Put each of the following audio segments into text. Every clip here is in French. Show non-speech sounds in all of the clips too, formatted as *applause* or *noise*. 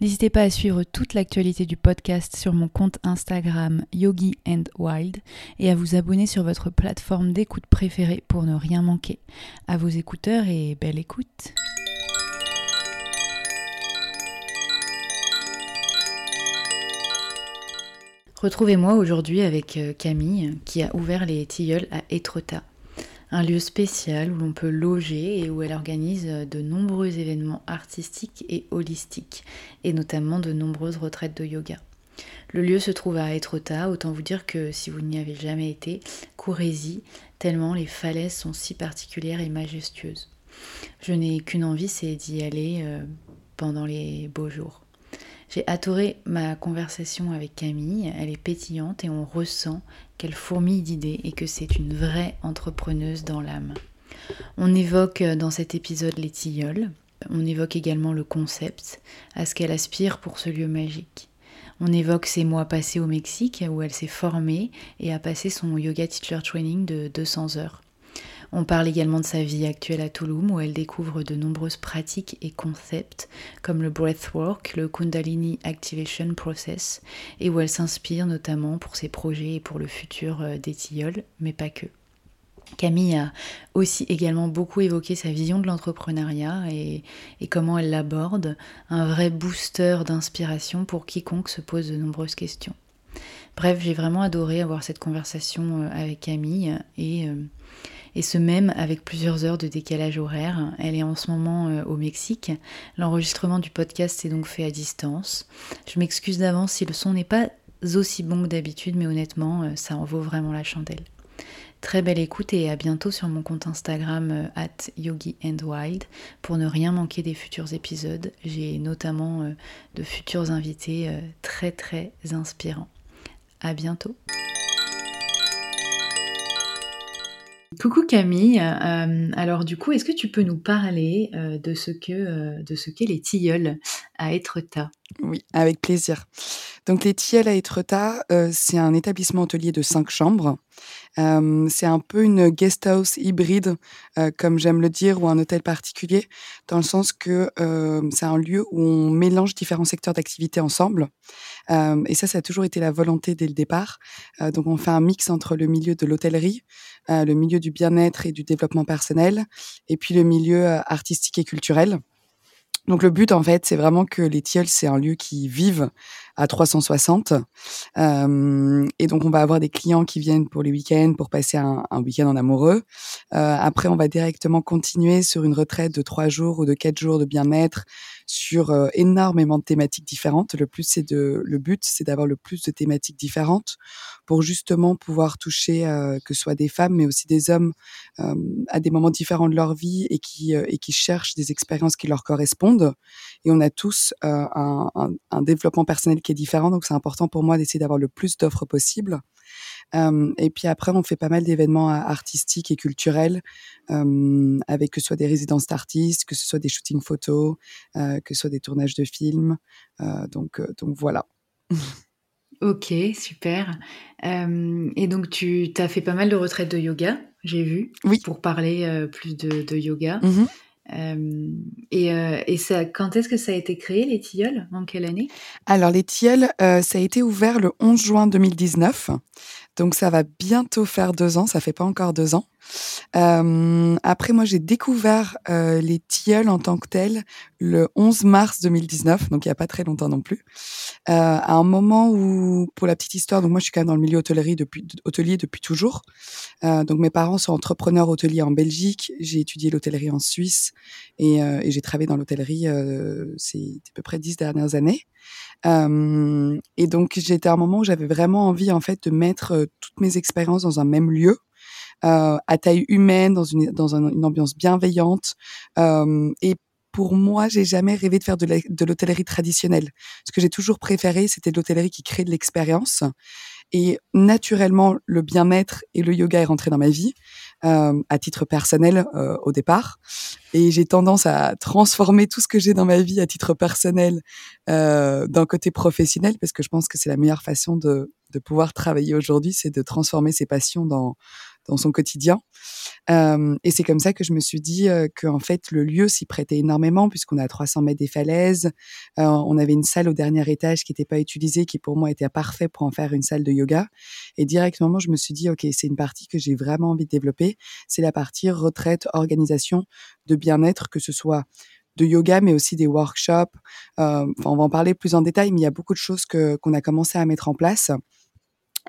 N'hésitez pas à suivre toute l'actualité du podcast sur mon compte Instagram Yogi and Wild et à vous abonner sur votre plateforme d'écoute préférée pour ne rien manquer. À vos écouteurs et belle écoute. Retrouvez-moi aujourd'hui avec euh, Camille qui a ouvert les tilleuls à Étretat, un lieu spécial où l'on peut loger et où elle organise euh, de nombreux événements artistiques et holistiques, et notamment de nombreuses retraites de yoga. Le lieu se trouve à Étretat, autant vous dire que si vous n'y avez jamais été, courez-y, tellement les falaises sont si particulières et majestueuses. Je n'ai qu'une envie, c'est d'y aller euh, pendant les beaux jours. J'ai adoré ma conversation avec Camille, elle est pétillante et on ressent qu'elle fourmille d'idées et que c'est une vraie entrepreneuse dans l'âme. On évoque dans cet épisode les tilleuls, on évoque également le concept, à ce qu'elle aspire pour ce lieu magique. On évoque ses mois passés au Mexique où elle s'est formée et a passé son yoga teacher training de 200 heures. On parle également de sa vie actuelle à Tulum où elle découvre de nombreuses pratiques et concepts comme le breathwork, le Kundalini Activation Process et où elle s'inspire notamment pour ses projets et pour le futur euh, des tilleuls, mais pas que. Camille a aussi également beaucoup évoqué sa vision de l'entrepreneuriat et, et, comment elle l'aborde, un vrai booster d'inspiration pour quiconque se pose de nombreuses questions. Bref, j'ai vraiment adoré avoir cette conversation euh, avec Camille et, euh, et ce même avec plusieurs heures de décalage horaire. Elle est en ce moment euh, au Mexique. L'enregistrement du podcast est donc fait à distance. Je m'excuse d'avance si le son n'est pas aussi bon que d'habitude, mais honnêtement, ça en vaut vraiment la chandelle. Très belle écoute et à bientôt sur mon compte Instagram at Yogi pour ne rien manquer des futurs épisodes. J'ai notamment de futurs invités très très inspirants. À bientôt. Coucou Camille, euh, alors du coup, est-ce que tu peux nous parler euh, de ce que euh, de ce qu'est les tilleuls? À Étretat Oui, avec plaisir. Donc les tilleuls à Étretat, c'est un établissement hôtelier de cinq chambres. c'est un peu une guest house hybride, comme j'aime le dire, ou un hôtel particulier, dans le sens que c'est un lieu où on mélange différents secteurs d'activité ensemble. et ça, ça a toujours été la volonté dès le départ. donc on fait un mix entre le milieu de l'hôtellerie, le milieu du bien-être et du développement personnel, et puis le milieu artistique et culturel. Donc le but en fait, c'est vraiment que les tilleuls, c'est un lieu qui vive à 360. Euh, et donc, on va avoir des clients qui viennent pour les week-ends, pour passer un, un week-end en amoureux. Euh, après, on va directement continuer sur une retraite de trois jours ou de quatre jours de bien-être sur euh, énormément de thématiques différentes. Le plus, c'est de, le but, c'est d'avoir le plus de thématiques différentes pour justement pouvoir toucher euh, que ce soit des femmes, mais aussi des hommes euh, à des moments différents de leur vie et qui et qui cherchent des expériences qui leur correspondent. Et on a tous un, un, un développement personnel qui est différent. Donc, c'est important pour moi d'essayer d'avoir le plus d'offres possibles. Euh, et puis après, on fait pas mal d'événements artistiques et culturels, euh, avec que ce soit des résidences d'artistes, que ce soit des shootings photos, euh, que ce soit des tournages de films. donc, donc voilà. Ok, super. et donc, tu as fait pas mal de retraites de yoga, j'ai vu, oui. pour parler plus de, de yoga. Mmh euh, et, euh, et ça, quand est-ce que ça a été créé, les tilleuls? En quelle année? Alors, les tilleuls, euh, ça a été ouvert le 11 juin 2019. Donc, ça va bientôt faire deux ans. Ça fait pas encore deux ans. Euh, après, moi, j'ai découvert euh, les tilleuls en tant que tels le 11 mars 2019, donc il y a pas très longtemps non plus. Euh, à un moment où, pour la petite histoire, donc moi, je suis quand même dans le milieu hôtellerie depuis, hôtelier depuis toujours. Euh, donc, mes parents sont entrepreneurs hôteliers en Belgique. J'ai étudié l'hôtellerie en Suisse et, euh, et j'ai travaillé dans l'hôtellerie euh, c'est à peu près dix dernières années. et donc, j'étais à un moment où j'avais vraiment envie, en fait, de mettre toutes mes expériences dans un même lieu euh, à taille humaine, dans une, dans une ambiance bienveillante euh, et pour moi, j'ai jamais rêvé de faire de l'hôtellerie traditionnelle. Ce que j'ai toujours préféré, c'était de l'hôtellerie qui crée de l'expérience. Et naturellement, le bien-être et le yoga est rentré dans ma vie, euh, à titre personnel au départ. Et j'ai tendance à transformer tout ce que j'ai dans ma vie à titre personnel d'un côté professionnel, parce que je pense que c'est la meilleure façon de, de pouvoir travailler aujourd'hui, c'est de transformer ses passions dans, dans son quotidien. Euh, et c'est comme ça que je me suis dit euh, que en fait le lieu s'y prêtait énormément puisqu'on est à 300 mètres des falaises. Euh, on avait une salle au dernier étage qui n'était pas utilisée, qui pour moi était parfait pour en faire une salle de yoga. Et directement, je me suis dit ok, c'est une partie que j'ai vraiment envie de développer. C'est la partie retraite, organisation de bien-être, que ce soit de yoga, mais aussi des workshops. Euh, on va en parler plus en détail, mais il y a beaucoup de choses que qu'on a commencé à mettre en place.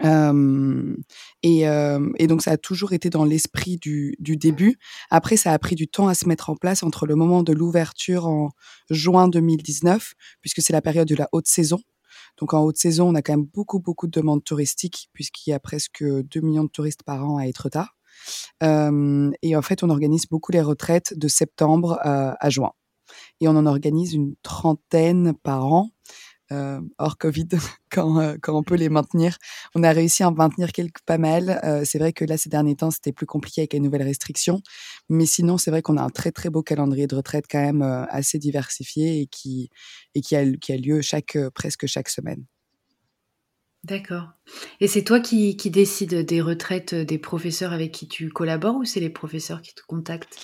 Et, euh, et, donc ça a toujours été dans l'esprit du, du, début. Après, ça a pris du temps à se mettre en place entre le moment de l'ouverture en juin 2019, puisque c'est la période de la haute saison. Donc en haute saison, on a quand même beaucoup beaucoup de demandes touristiques, puisqu'il y a presque 2 millions de touristes par an à Etretat. Euh, et en fait, on organise beaucoup les retraites de septembre à juin. Et on en organise une trentaine par an euh, hors Covid, *laughs* quand, euh, quand on peut les maintenir. On a réussi à en maintenir quelques pas mal. Euh, c'est vrai que là, ces derniers temps, c'était plus compliqué avec les nouvelles restrictions. Mais sinon, c'est vrai qu'on a un très, très beau calendrier de retraite quand même assez diversifié et qui, et qui a lieu chaque, presque chaque semaine. D'accord. Et c'est toi qui, qui décides des retraites des professeurs avec qui tu collabores ou c'est les professeurs qui te contactent?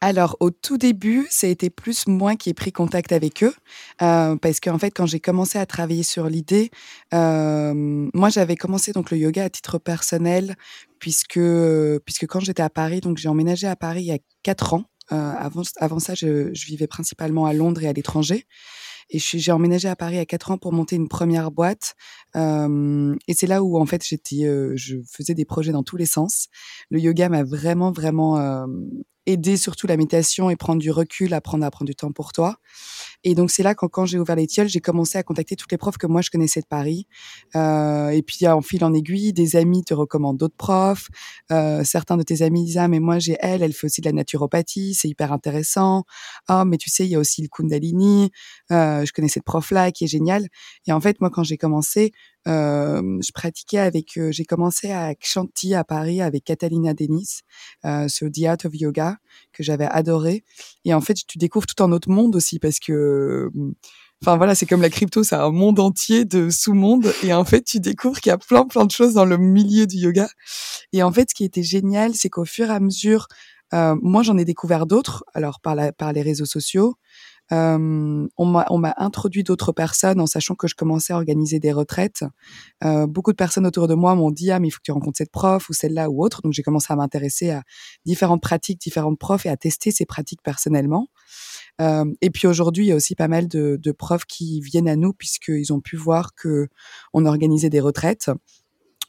Alors, au tout début, ça a été plus moi qui ai pris contact avec eux, euh, parce qu'en fait, quand j'ai commencé à travailler sur l'idée, euh, moi, j'avais commencé donc le yoga à titre personnel, puisque puisque quand j'étais à Paris, donc j'ai emménagé à Paris il y a quatre ans. Euh, avant, avant ça, je, je vivais principalement à Londres et à l'étranger. Et j'ai emménagé à Paris à quatre ans pour monter une première boîte. Euh, et c'est là où en fait j'étais, euh, je faisais des projets dans tous les sens. Le yoga m'a vraiment vraiment euh, aider surtout la méditation et prendre du recul, apprendre à prendre du temps pour toi. Et donc c'est là quand, quand j'ai ouvert les tilleuls, j'ai commencé à contacter toutes les profs que moi je connaissais de Paris. Euh, et puis en fil en aiguille, des amis te recommandent d'autres profs. Euh, certains de tes amis disent ah mais moi j'ai elle, elle fait aussi de la naturopathie, c'est hyper intéressant. Ah mais tu sais il y a aussi le Kundalini. Euh, je connais cette prof là qui est géniale. Et en fait moi quand j'ai commencé, je pratiquais avec, euh, j'ai commencé à Chantilly à Paris avec Catalina Denis euh, sur The Art of Yoga que j'avais adoré. Et en fait, tu découvres tout un autre monde aussi parce que, enfin voilà, c'est comme la crypto, c'est un monde entier de sous-monde. Et en fait, tu découvres qu'il y a plein plein de choses dans le milieu du yoga. Et en fait, ce qui était génial, c'est qu'au fur et à mesure, moi, j'en ai découvert d'autres, alors par, la, par les réseaux sociaux, euh, on m'a introduit d'autres personnes en sachant que je commençais à organiser des retraites. Euh, beaucoup de personnes autour de moi m'ont dit ah mais il faut que tu rencontres cette prof ou celle-là ou autre. Donc j'ai commencé à m'intéresser à différentes pratiques, différentes profs et à tester ces pratiques personnellement. Euh, et puis aujourd'hui, il y a aussi pas mal de, de profs qui viennent à nous puisqu'ils ont pu voir que on organisait des retraites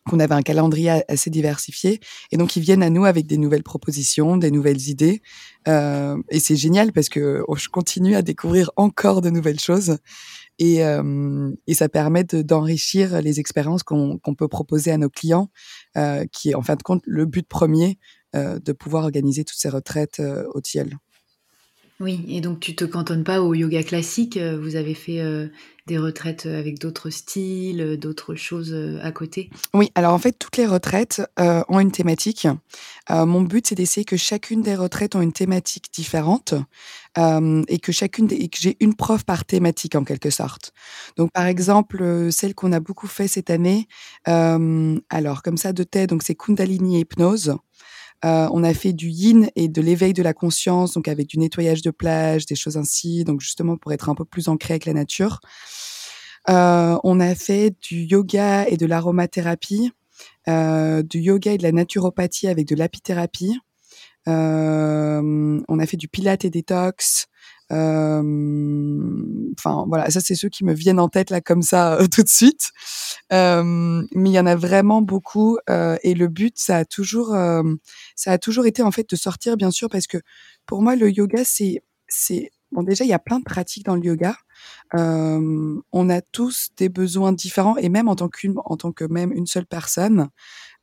qu'on avait un calendrier assez diversifié. Et donc, ils viennent à nous avec des nouvelles propositions, des nouvelles idées. Euh, et c'est génial parce que oh, je continue à découvrir encore de nouvelles choses. Et, euh, et ça permet d'enrichir les expériences qu'on peut proposer à nos clients, euh, qui est en fin de compte le but premier euh, de pouvoir organiser toutes ces retraites euh, au TIEL. Oui, et donc tu te cantonnes pas au yoga classique, euh, vous avez fait euh, des retraites avec d'autres styles, euh, d'autres choses à côté? Oui, alors en fait, toutes les retraites ont une thématique. mon but, c'est d'essayer que chacune des retraites ont une thématique différente et que chacune des, et que j'ai une prof par thématique en quelque sorte. Donc par exemple, celle qu'on a beaucoup fait cette année, alors comme ça de tête, donc c'est Kundalini hypnose. Euh, on a fait du yin et de l'éveil de la conscience, donc avec du nettoyage de plage, des choses ainsi, donc justement pour être un peu plus ancré avec la nature. Euh, on a fait du yoga et de l'aromathérapie, euh, du yoga et de la naturopathie avec de l'apithérapie. on a fait du pilate et détox, Enfin voilà, ça c'est ceux qui me viennent en tête là comme ça *laughs* tout de suite. mais il y en a vraiment beaucoup et le but ça a toujours ça a toujours été en fait de sortir bien sûr parce que pour moi le yoga c'est c'est bon déjà il y a plein de pratiques dans le yoga. on a tous des besoins différents et même en tant qu'une en tant que même une seule personne,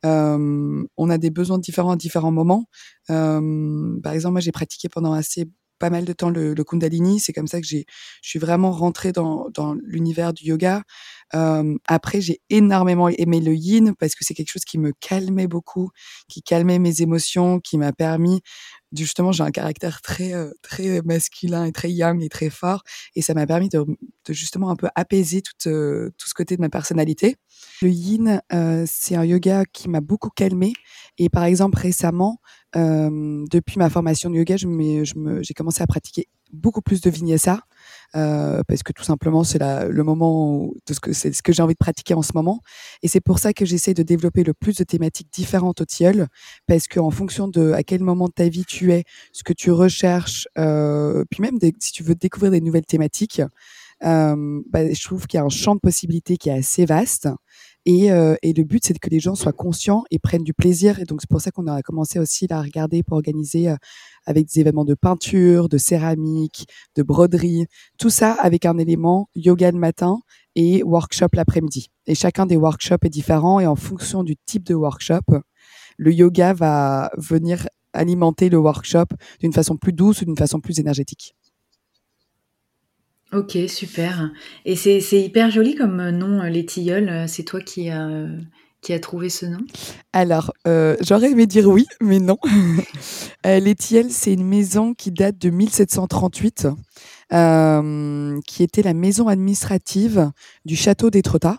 on a des besoins différents à différents moments. par exemple, moi, j'ai pratiqué pendant assez pas mal de temps le, Kundalini. C'est comme ça que j'ai, je suis vraiment rentrée dans, dans l'univers du yoga. Après, j'ai énormément aimé le yin parce que c'est quelque chose qui me calmait beaucoup, qui calmait mes émotions, qui m'a permis justement, j'ai un caractère très très masculin et très yang et très fort, et ça m'a permis de, de, justement un peu apaiser tout, ce côté de ma personnalité. Le yin, c'est un yoga qui m'a beaucoup calmé, et par exemple récemment, depuis ma formation de yoga, j'ai commencé à pratiquer beaucoup plus de vinyasa parce que tout simplement c'est le moment de ce que c'est ce que j'ai envie de pratiquer en ce moment. Et c'est pour ça que j'essaie de développer le plus de thématiques différentes au tilleul parce qu'en fonction de à quel moment de ta vie tu es ce que tu recherches euh, puis même si tu veux découvrir des nouvelles thématiques euh, bah, je trouve qu'il y a un champ de possibilités qui est assez vaste et, euh, et, le but, c'est que les gens soient conscients et prennent du plaisir. Et donc, c'est pour ça qu'on a commencé aussi à regarder pour organiser euh, avec des événements de peinture, de céramique, de broderie, tout ça avec un élément yoga le matin et workshop l'après-midi. Et chacun des workshops est différent et en fonction du type de workshop, le yoga va venir alimenter le workshop d'une façon plus douce ou d'une façon plus énergétique. Ok, super. Et c'est hyper joli comme nom, les tilleuls. C'est toi qui as, qui a trouvé ce nom? Alors, euh, j'aurais aimé dire oui, mais non. *laughs* euh, les tilleuls, c'est une maison qui date de 1738, euh, qui était la maison administrative du château d'Étretat.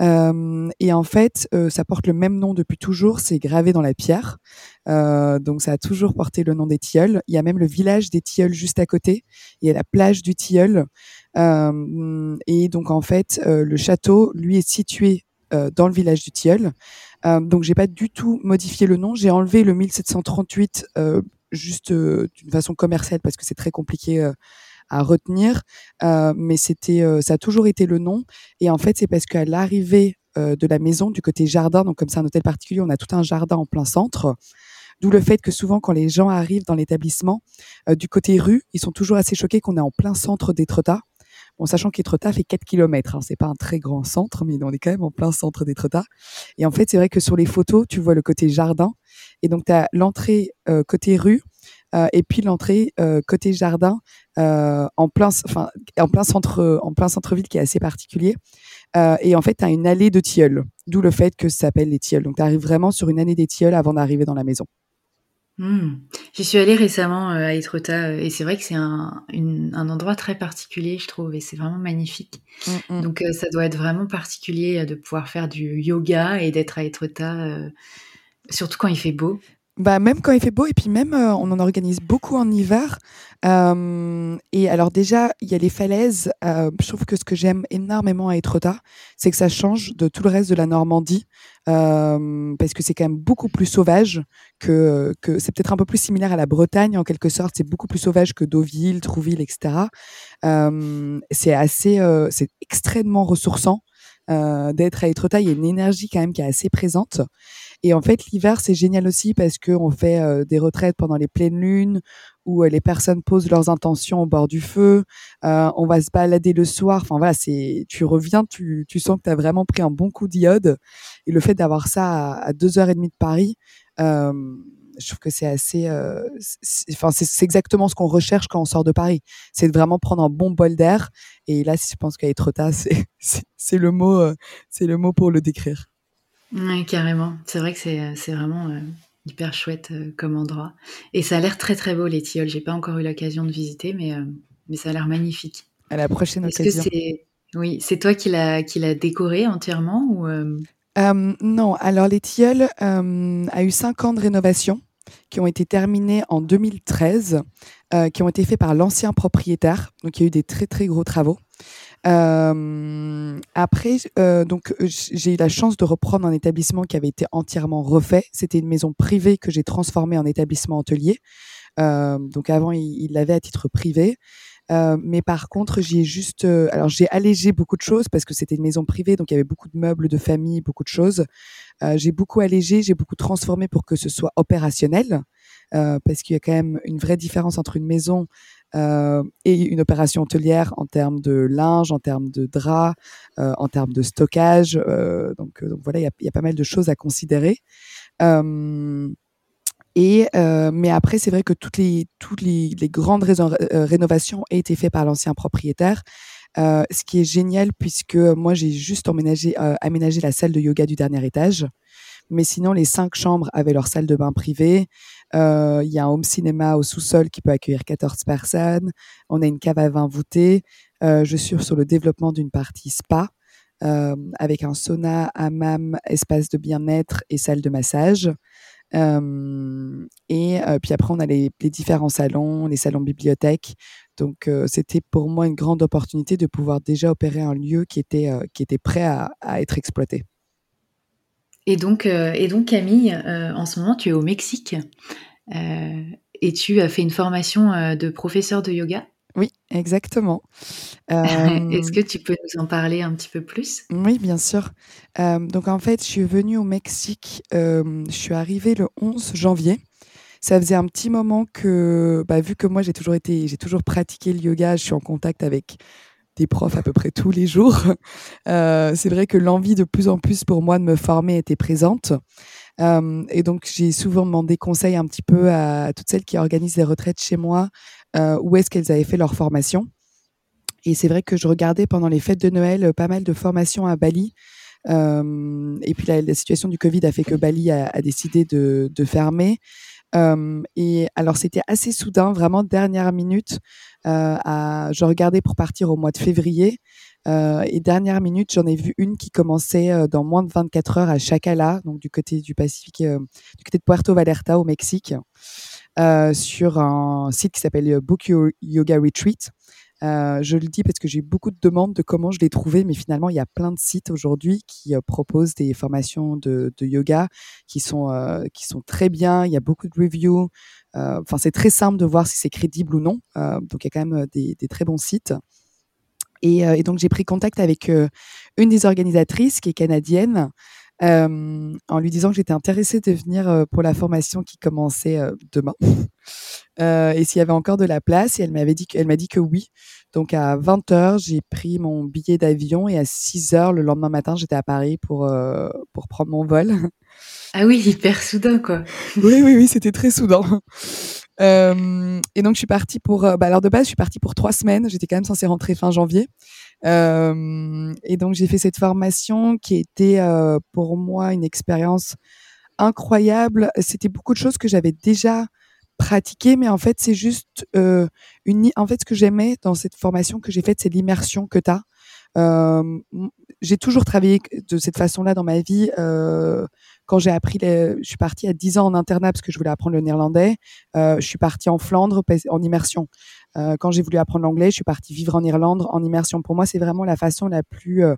Et en fait, ça porte le même nom depuis toujours, c'est gravé dans la pierre. Donc ça a toujours porté le nom des Tilleuls. Il y a même le village des Tilleuls juste à côté. Il y a la plage du Tilleul. Et donc en fait, le château, lui, est situé dans le village du Tilleul. donc j'ai pas du tout modifié le nom. J'ai enlevé le 1738 juste d'une façon commerciale parce que c'est très compliqué à retenir, euh, mais c'était, euh, ça a toujours été le nom. Et en fait, c'est parce qu'à l'arrivée euh, de la maison, du côté jardin, donc comme c'est un hôtel particulier, on a tout un jardin en plein centre. D'où le fait que souvent, quand les gens arrivent dans l'établissement, du côté rue, ils sont toujours assez choqués qu'on est en plein centre d'Étretat. Bon, sachant qu'Étretat fait 4 km, hein, c'est pas un très grand centre, mais on est quand même en plein centre d'Étretat. Et en fait, c'est vrai que sur les photos, tu vois le côté jardin, et donc tu as l'entrée côté rue, et puis l'entrée euh, côté jardin euh, en plein, enfin en plein centre, en plein centre-ville qui est assez particulier. et en fait, tu as une allée de tilleuls, d'où le fait que ça s'appelle les tilleuls. Donc, tu arrives vraiment sur une année des tilleuls avant d'arriver dans la maison. Mmh. J'y suis allée récemment à Etretat et c'est vrai que c'est un, un, endroit très particulier, je trouve, et c'est vraiment magnifique. Mmh. Donc ça doit être vraiment particulier de pouvoir faire du yoga et d'être à Etretat, surtout quand il fait beau. Bah, même quand il fait beau, et puis même, euh, on en organise beaucoup en hiver. Euh, et alors déjà, il y a les falaises. Euh, je trouve que ce que j'aime énormément à Etretat, c'est que ça change de tout le reste de la Normandie, euh, parce que c'est quand même beaucoup plus sauvage que, que c'est peut-être un peu plus similaire à la Bretagne en quelque sorte. C'est beaucoup plus sauvage que Deauville, Trouville, etc. Euh, c'est assez, euh, c'est extrêmement ressourçant. D'être à Etretat, il y a une énergie quand même qui est assez présente. Et en fait, l'hiver, c'est génial aussi parce qu'on fait euh, des retraites pendant les pleines lunes où euh, les personnes posent leurs intentions au bord du feu. Euh, on va se balader le soir. Enfin voilà, c'est tu reviens, tu, tu sens que tu as vraiment pris un bon coup d'iode. Et le fait d'avoir ça à, à deux heures et demie de Paris, euh, je trouve que c'est assez. Enfin, c'est exactement ce qu'on recherche quand on sort de Paris. C'est de vraiment prendre un bon bol d'air. Et là, si je pense qu'à être tard, *laughs* c'est le mot, c'est le mot pour le décrire. Oui, carrément. C'est vrai que c'est, euh, vraiment euh, hyper chouette euh, comme endroit. Et ça a l'air très très beau les tilleuls. J'ai pas encore eu l'occasion de visiter, mais, mais ça a l'air magnifique. À la prochaine occasion. c'est... Oui, c'est toi qui l'as, qui l'a décoré entièrement ou Non, alors les tilleuls a eu cinq ans de rénovation qui ont été terminés en 2013, qui ont été faits par l'ancien propriétaire. Donc il y a eu des très très gros travaux. Euh, après, euh, donc j'ai eu la chance de reprendre un établissement qui avait été entièrement refait. C'était une maison privée que j'ai transformée en établissement hôtelier. Euh, donc avant, il l'avait à titre privé. Euh, mais par contre, j'ai juste, euh, alors j'ai allégé beaucoup de choses parce que c'était une maison privée, donc il y avait beaucoup de meubles de famille, beaucoup de choses. Euh, j'ai beaucoup allégé, j'ai beaucoup transformé pour que ce soit opérationnel, parce qu'il y a quand même une vraie différence entre une maison et une opération hôtelière en termes de linge, en termes de draps, en termes de stockage. donc, donc, voilà, il y y a, pas mal de choses à considérer. Et mais après, c'est vrai que toutes les toutes les, les grandes rénovations ont été faites par l'ancien propriétaire. ce qui est génial puisque moi j'ai juste emménagé, aménagé la salle de yoga du dernier étage. Mais sinon, les cinq chambres avaient leur salle de bain privée. Euh, il y a un home cinéma au sous-sol qui peut accueillir 14 personnes. On a une cave à vin voûtée. Euh, je suis sur le développement d'une partie spa euh, avec un sauna, hammam, espace de bien-être et salle de massage. Et puis après, on a les, différents salons, les salons bibliothèques. Donc, c'était pour moi une grande opportunité de pouvoir déjà opérer un lieu qui était, qui était prêt à, à être exploité. Et donc, et donc Camille, en ce moment, tu es au Mexique et tu as fait une formation de professeur de yoga? Oui, exactement. *laughs* Est-ce que tu peux nous en parler un petit peu plus? Oui, bien sûr. donc en fait, je suis venue au Mexique. je suis arrivée le 11 janvier. Ça faisait un petit moment que, bah, vu que moi j'ai toujours été, j'ai toujours pratiqué le yoga, je suis en contact avec des profs à peu près tous les jours. *laughs* Euh, c'est vrai que l'envie de plus en plus pour moi de me former était présente. Euh, et donc, j'ai souvent demandé conseil un petit peu à, toutes celles qui organisent des retraites chez moi, euh, où est-ce qu'elles avaient fait leur formation. Et c'est vrai que je regardais pendant les fêtes de Noël pas mal de formations à Bali. et puis la, situation du Covid a fait que Bali a, a décidé de, de fermer. et alors c'était assez soudain, vraiment dernière minute. Euh, à, je regardais pour partir au mois de février. Euh, et dernière minute, j'en ai vu une qui commençait euh, dans moins de 24 heures à Chacala, donc du côté du Pacifique, du côté de Puerto Vallarta au Mexique, sur un site qui s'appelle Book Yoga Retreat. Euh, je le dis parce que j'ai eu beaucoup de demandes de comment je l'ai trouvé, mais finalement, il y a plein de sites aujourd'hui qui proposent des formations de, de yoga qui sont, euh, qui sont très bien. Il y a beaucoup de reviews. Euh, enfin, c'est très simple de voir si c'est crédible ou non. Euh, donc, il y a quand même euh, des, des très bons sites. Et, et donc, j'ai pris contact avec une des organisatrices qui est canadienne. Euh, en lui disant que j'étais intéressée de venir pour la formation qui commençait demain *laughs* et s'il y avait encore de la place et elle m'avait dit qu'elle m'a dit que oui donc à 20h j'ai pris mon billet d'avion et à 6h le lendemain matin j'étais à Paris pour pour prendre mon vol ah oui, hyper soudain, quoi. *laughs* oui, oui, oui, c'était très soudain. Euh, et donc, je suis partie pour. Bah, alors, de base, je suis partie pour trois semaines. J'étais quand même censée rentrer fin janvier. Euh, et donc, j'ai fait cette formation qui était euh, pour moi une expérience incroyable. C'était beaucoup de choses que j'avais déjà pratiquées, mais en fait, c'est juste euh, une. En fait, ce que j'aimais dans cette formation que j'ai faite, c'est l'immersion que tu as. Euh, j'ai toujours travaillé de cette façon-là dans ma vie. Euh, quand j'ai appris, les, je suis partie à 10 ans en internat parce que je voulais apprendre le néerlandais. Euh, je suis partie en Flandre en immersion. Euh, quand j'ai voulu apprendre l'anglais, je suis partie vivre en Irlande en immersion. Pour moi, c'est vraiment la façon la plus euh,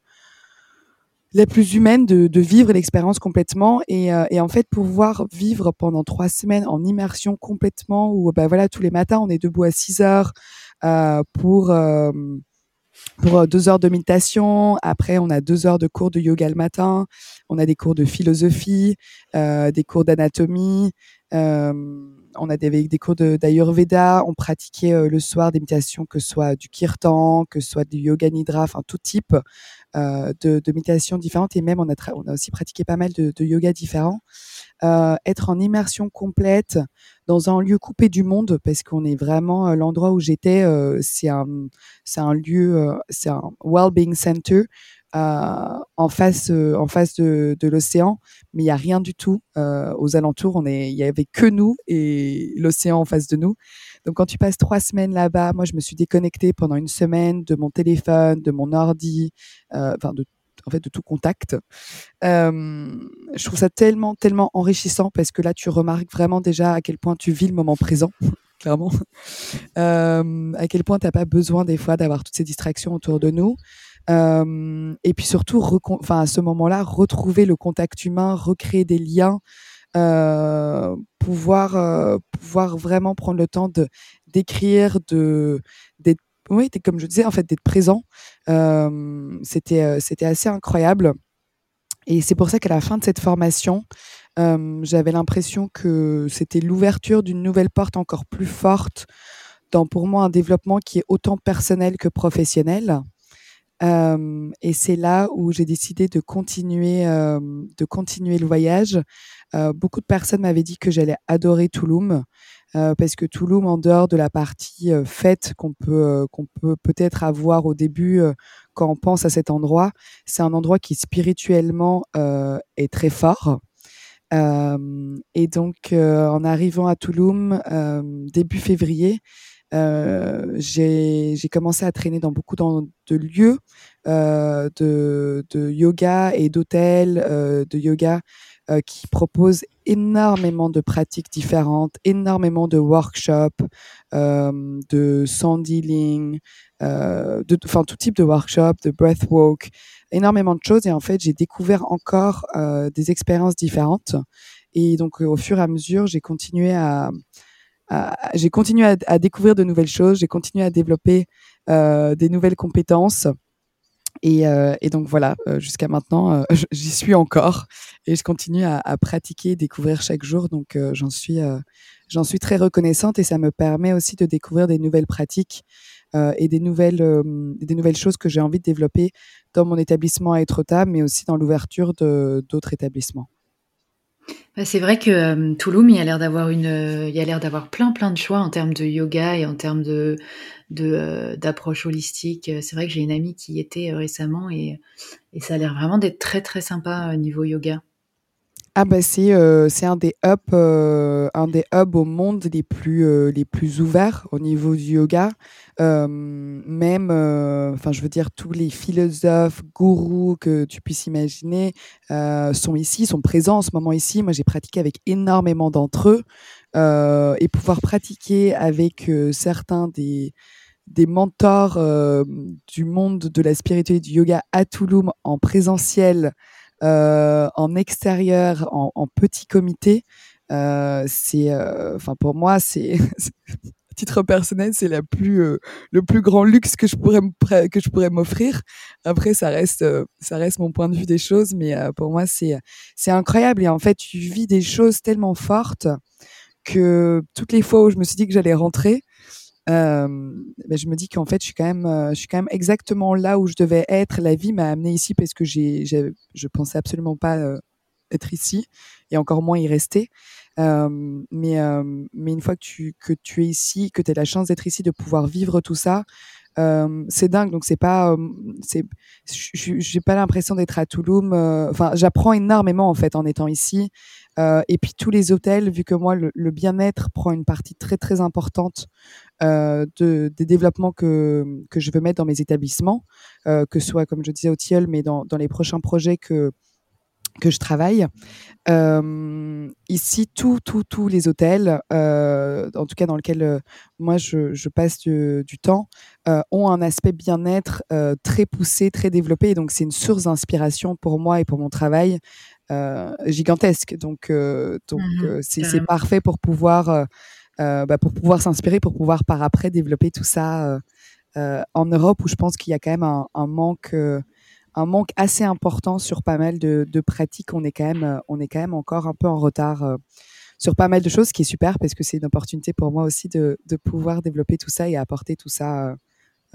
la plus humaine de, vivre l'expérience complètement et, euh, et, en fait pouvoir vivre pendant trois semaines en immersion complètement où bah voilà tous les matins on est debout à 6 heures pour pour deux heures de méditation. Après, on a deux heures de cours de yoga le matin. On a des cours de philosophie, des cours d'anatomie. On a des, des cours d'Ayurveda. On pratiquait euh, le soir des méditations, que ce soit du kirtan, que ce soit du yoga nidra, enfin tout type euh, de, de méditations différentes. Et même, on a, on a aussi pratiqué pas mal de, de yoga différents. Euh, être en immersion complète dans un lieu coupé du monde parce qu'on est vraiment l'endroit où j'étais c'est un un lieu c'est un well-being center en face en face de, l'océan mais il y a rien du tout aux alentours. Il y avait que nous et l'océan en face de nous. Donc quand tu passes trois semaines là-bas moi je me suis déconnectée pendant une semaine de mon téléphone de mon ordi enfin de en fait de tout contact. Euh, je trouve ça tellement tellement enrichissant parce que là tu remarques vraiment déjà à quel point tu vis le moment présent *laughs* clairement. Euh, à quel point tu n'as pas besoin des fois d'avoir toutes ces distractions autour de nous euh, et puis surtout enfin à ce moment-là retrouver le contact humain recréer des liens euh, pouvoir euh, pouvoir vraiment prendre le temps de d'écrire de d'être oui, comme je disais, en fait, d'être présent, euh, c'était c'était assez incroyable. Et c'est pour ça qu'à la fin de cette formation, j'avais l'impression que c'était l'ouverture d'une nouvelle porte encore plus forte dans, pour moi, un développement qui est autant personnel que professionnel. Et c'est là où j'ai décidé de continuer, de continuer le voyage. beaucoup de personnes m'avaient dit que j'allais adorer Touloum. parce que Touloum, en dehors de la partie fête qu'on peut qu'on peut peut-être avoir au début quand on pense à cet endroit, c'est un endroit qui spirituellement est très fort. et donc, en arrivant à Touloum début février, j'ai commencé à traîner dans beaucoup de lieux euh, de, de, yoga et d'hôtels euh, de yoga euh, qui proposent énormément de pratiques différentes, énormément de workshops, euh, de sound healing, euh, enfin tout type de workshops, de breathwork, énormément de choses. Et en fait, j'ai découvert encore des expériences différentes. Et donc, au fur et à mesure, j'ai continué à, j'ai continué à, découvrir de nouvelles choses, j'ai continué à développer euh, des nouvelles compétences. Et, euh, et donc voilà, euh, jusqu'à maintenant, euh, *laughs* j'y suis encore et je continue à, à pratiquer, découvrir chaque jour. Donc j'en suis, j'en suis très reconnaissante et ça me permet aussi de découvrir des nouvelles pratiques et des nouvelles, des nouvelles choses que j'ai envie de développer dans mon établissement à Etretat, mais aussi dans l'ouverture d'autres établissements. Bah, c'est vrai que euh, Touloum, il a l'air d'avoir une, euh, il y a l'air d'avoir plein plein de choix en termes de yoga et en termes de, euh, d'approche holistique. C'est vrai que j'ai une amie qui y était récemment et, et ça a l'air vraiment d'être très très sympa niveau yoga. Ah bah c'est euh, un des hubs euh, un des hubs au monde les plus euh, les plus ouverts au niveau du yoga. même enfin je veux dire tous les philosophes, gourous que tu puisses imaginer sont ici, sont présents en ce moment ici. Moi j'ai pratiqué avec énormément d'entre eux et pouvoir pratiquer avec certains des des mentors du monde de la spiritualité du yoga à Touloum en présentiel euh, en extérieur, en, en petit comité, euh, c'est, euh, enfin pour moi, c'est *laughs* titre personnel, c'est la plus euh, le plus grand luxe que je pourrais que je pourrais m'offrir. Après, ça reste ça reste mon point de vue des choses, mais pour moi, c'est c'est incroyable et en fait, tu vis des choses tellement fortes que toutes les fois où je me suis dit que j'allais rentrer, euh, ben je me dis qu'en fait, je suis quand même, euh, je suis quand même exactement là où je devais être. La vie m'a amené ici parce que j'ai, je pensais absolument pas euh, être ici et encore moins y rester. Euh, mais, mais une fois que tu, que tu es ici, que tu as la chance d'être ici, de pouvoir vivre tout ça, euh, c'est dingue. Donc c'est pas, c'est, j'ai pas l'impression d'être à Touloum. Enfin, j'apprends énormément en fait en étant ici. Euh, et puis tous les hôtels, vu que moi le, bien-être prend une partie très très importante euh, de, des développements que, que je veux mettre dans mes établissements, euh, que ce soit, comme je disais, au Tilleul, mais dans, dans les prochains projets que, que je travaille. Ici, tous tout, tous les hôtels, en tout cas dans lesquels euh, moi je, passe du, du temps, ont un aspect bien-être très poussé, très développé. donc c'est une source d'inspiration pour moi et pour mon travail gigantesque. Donc, donc mmh c'est parfait pour pouvoir euh, bah, pour pouvoir s'inspirer, pour pouvoir par après développer tout ça euh, euh, en Europe où je pense qu'il y a quand même un, un manque un manque assez important sur pas mal de, de, pratiques. On est quand même, on est quand même encore un peu en retard euh, sur pas mal de choses, ce qui est super parce que c'est une opportunité pour moi aussi de, de, pouvoir développer tout ça et apporter tout ça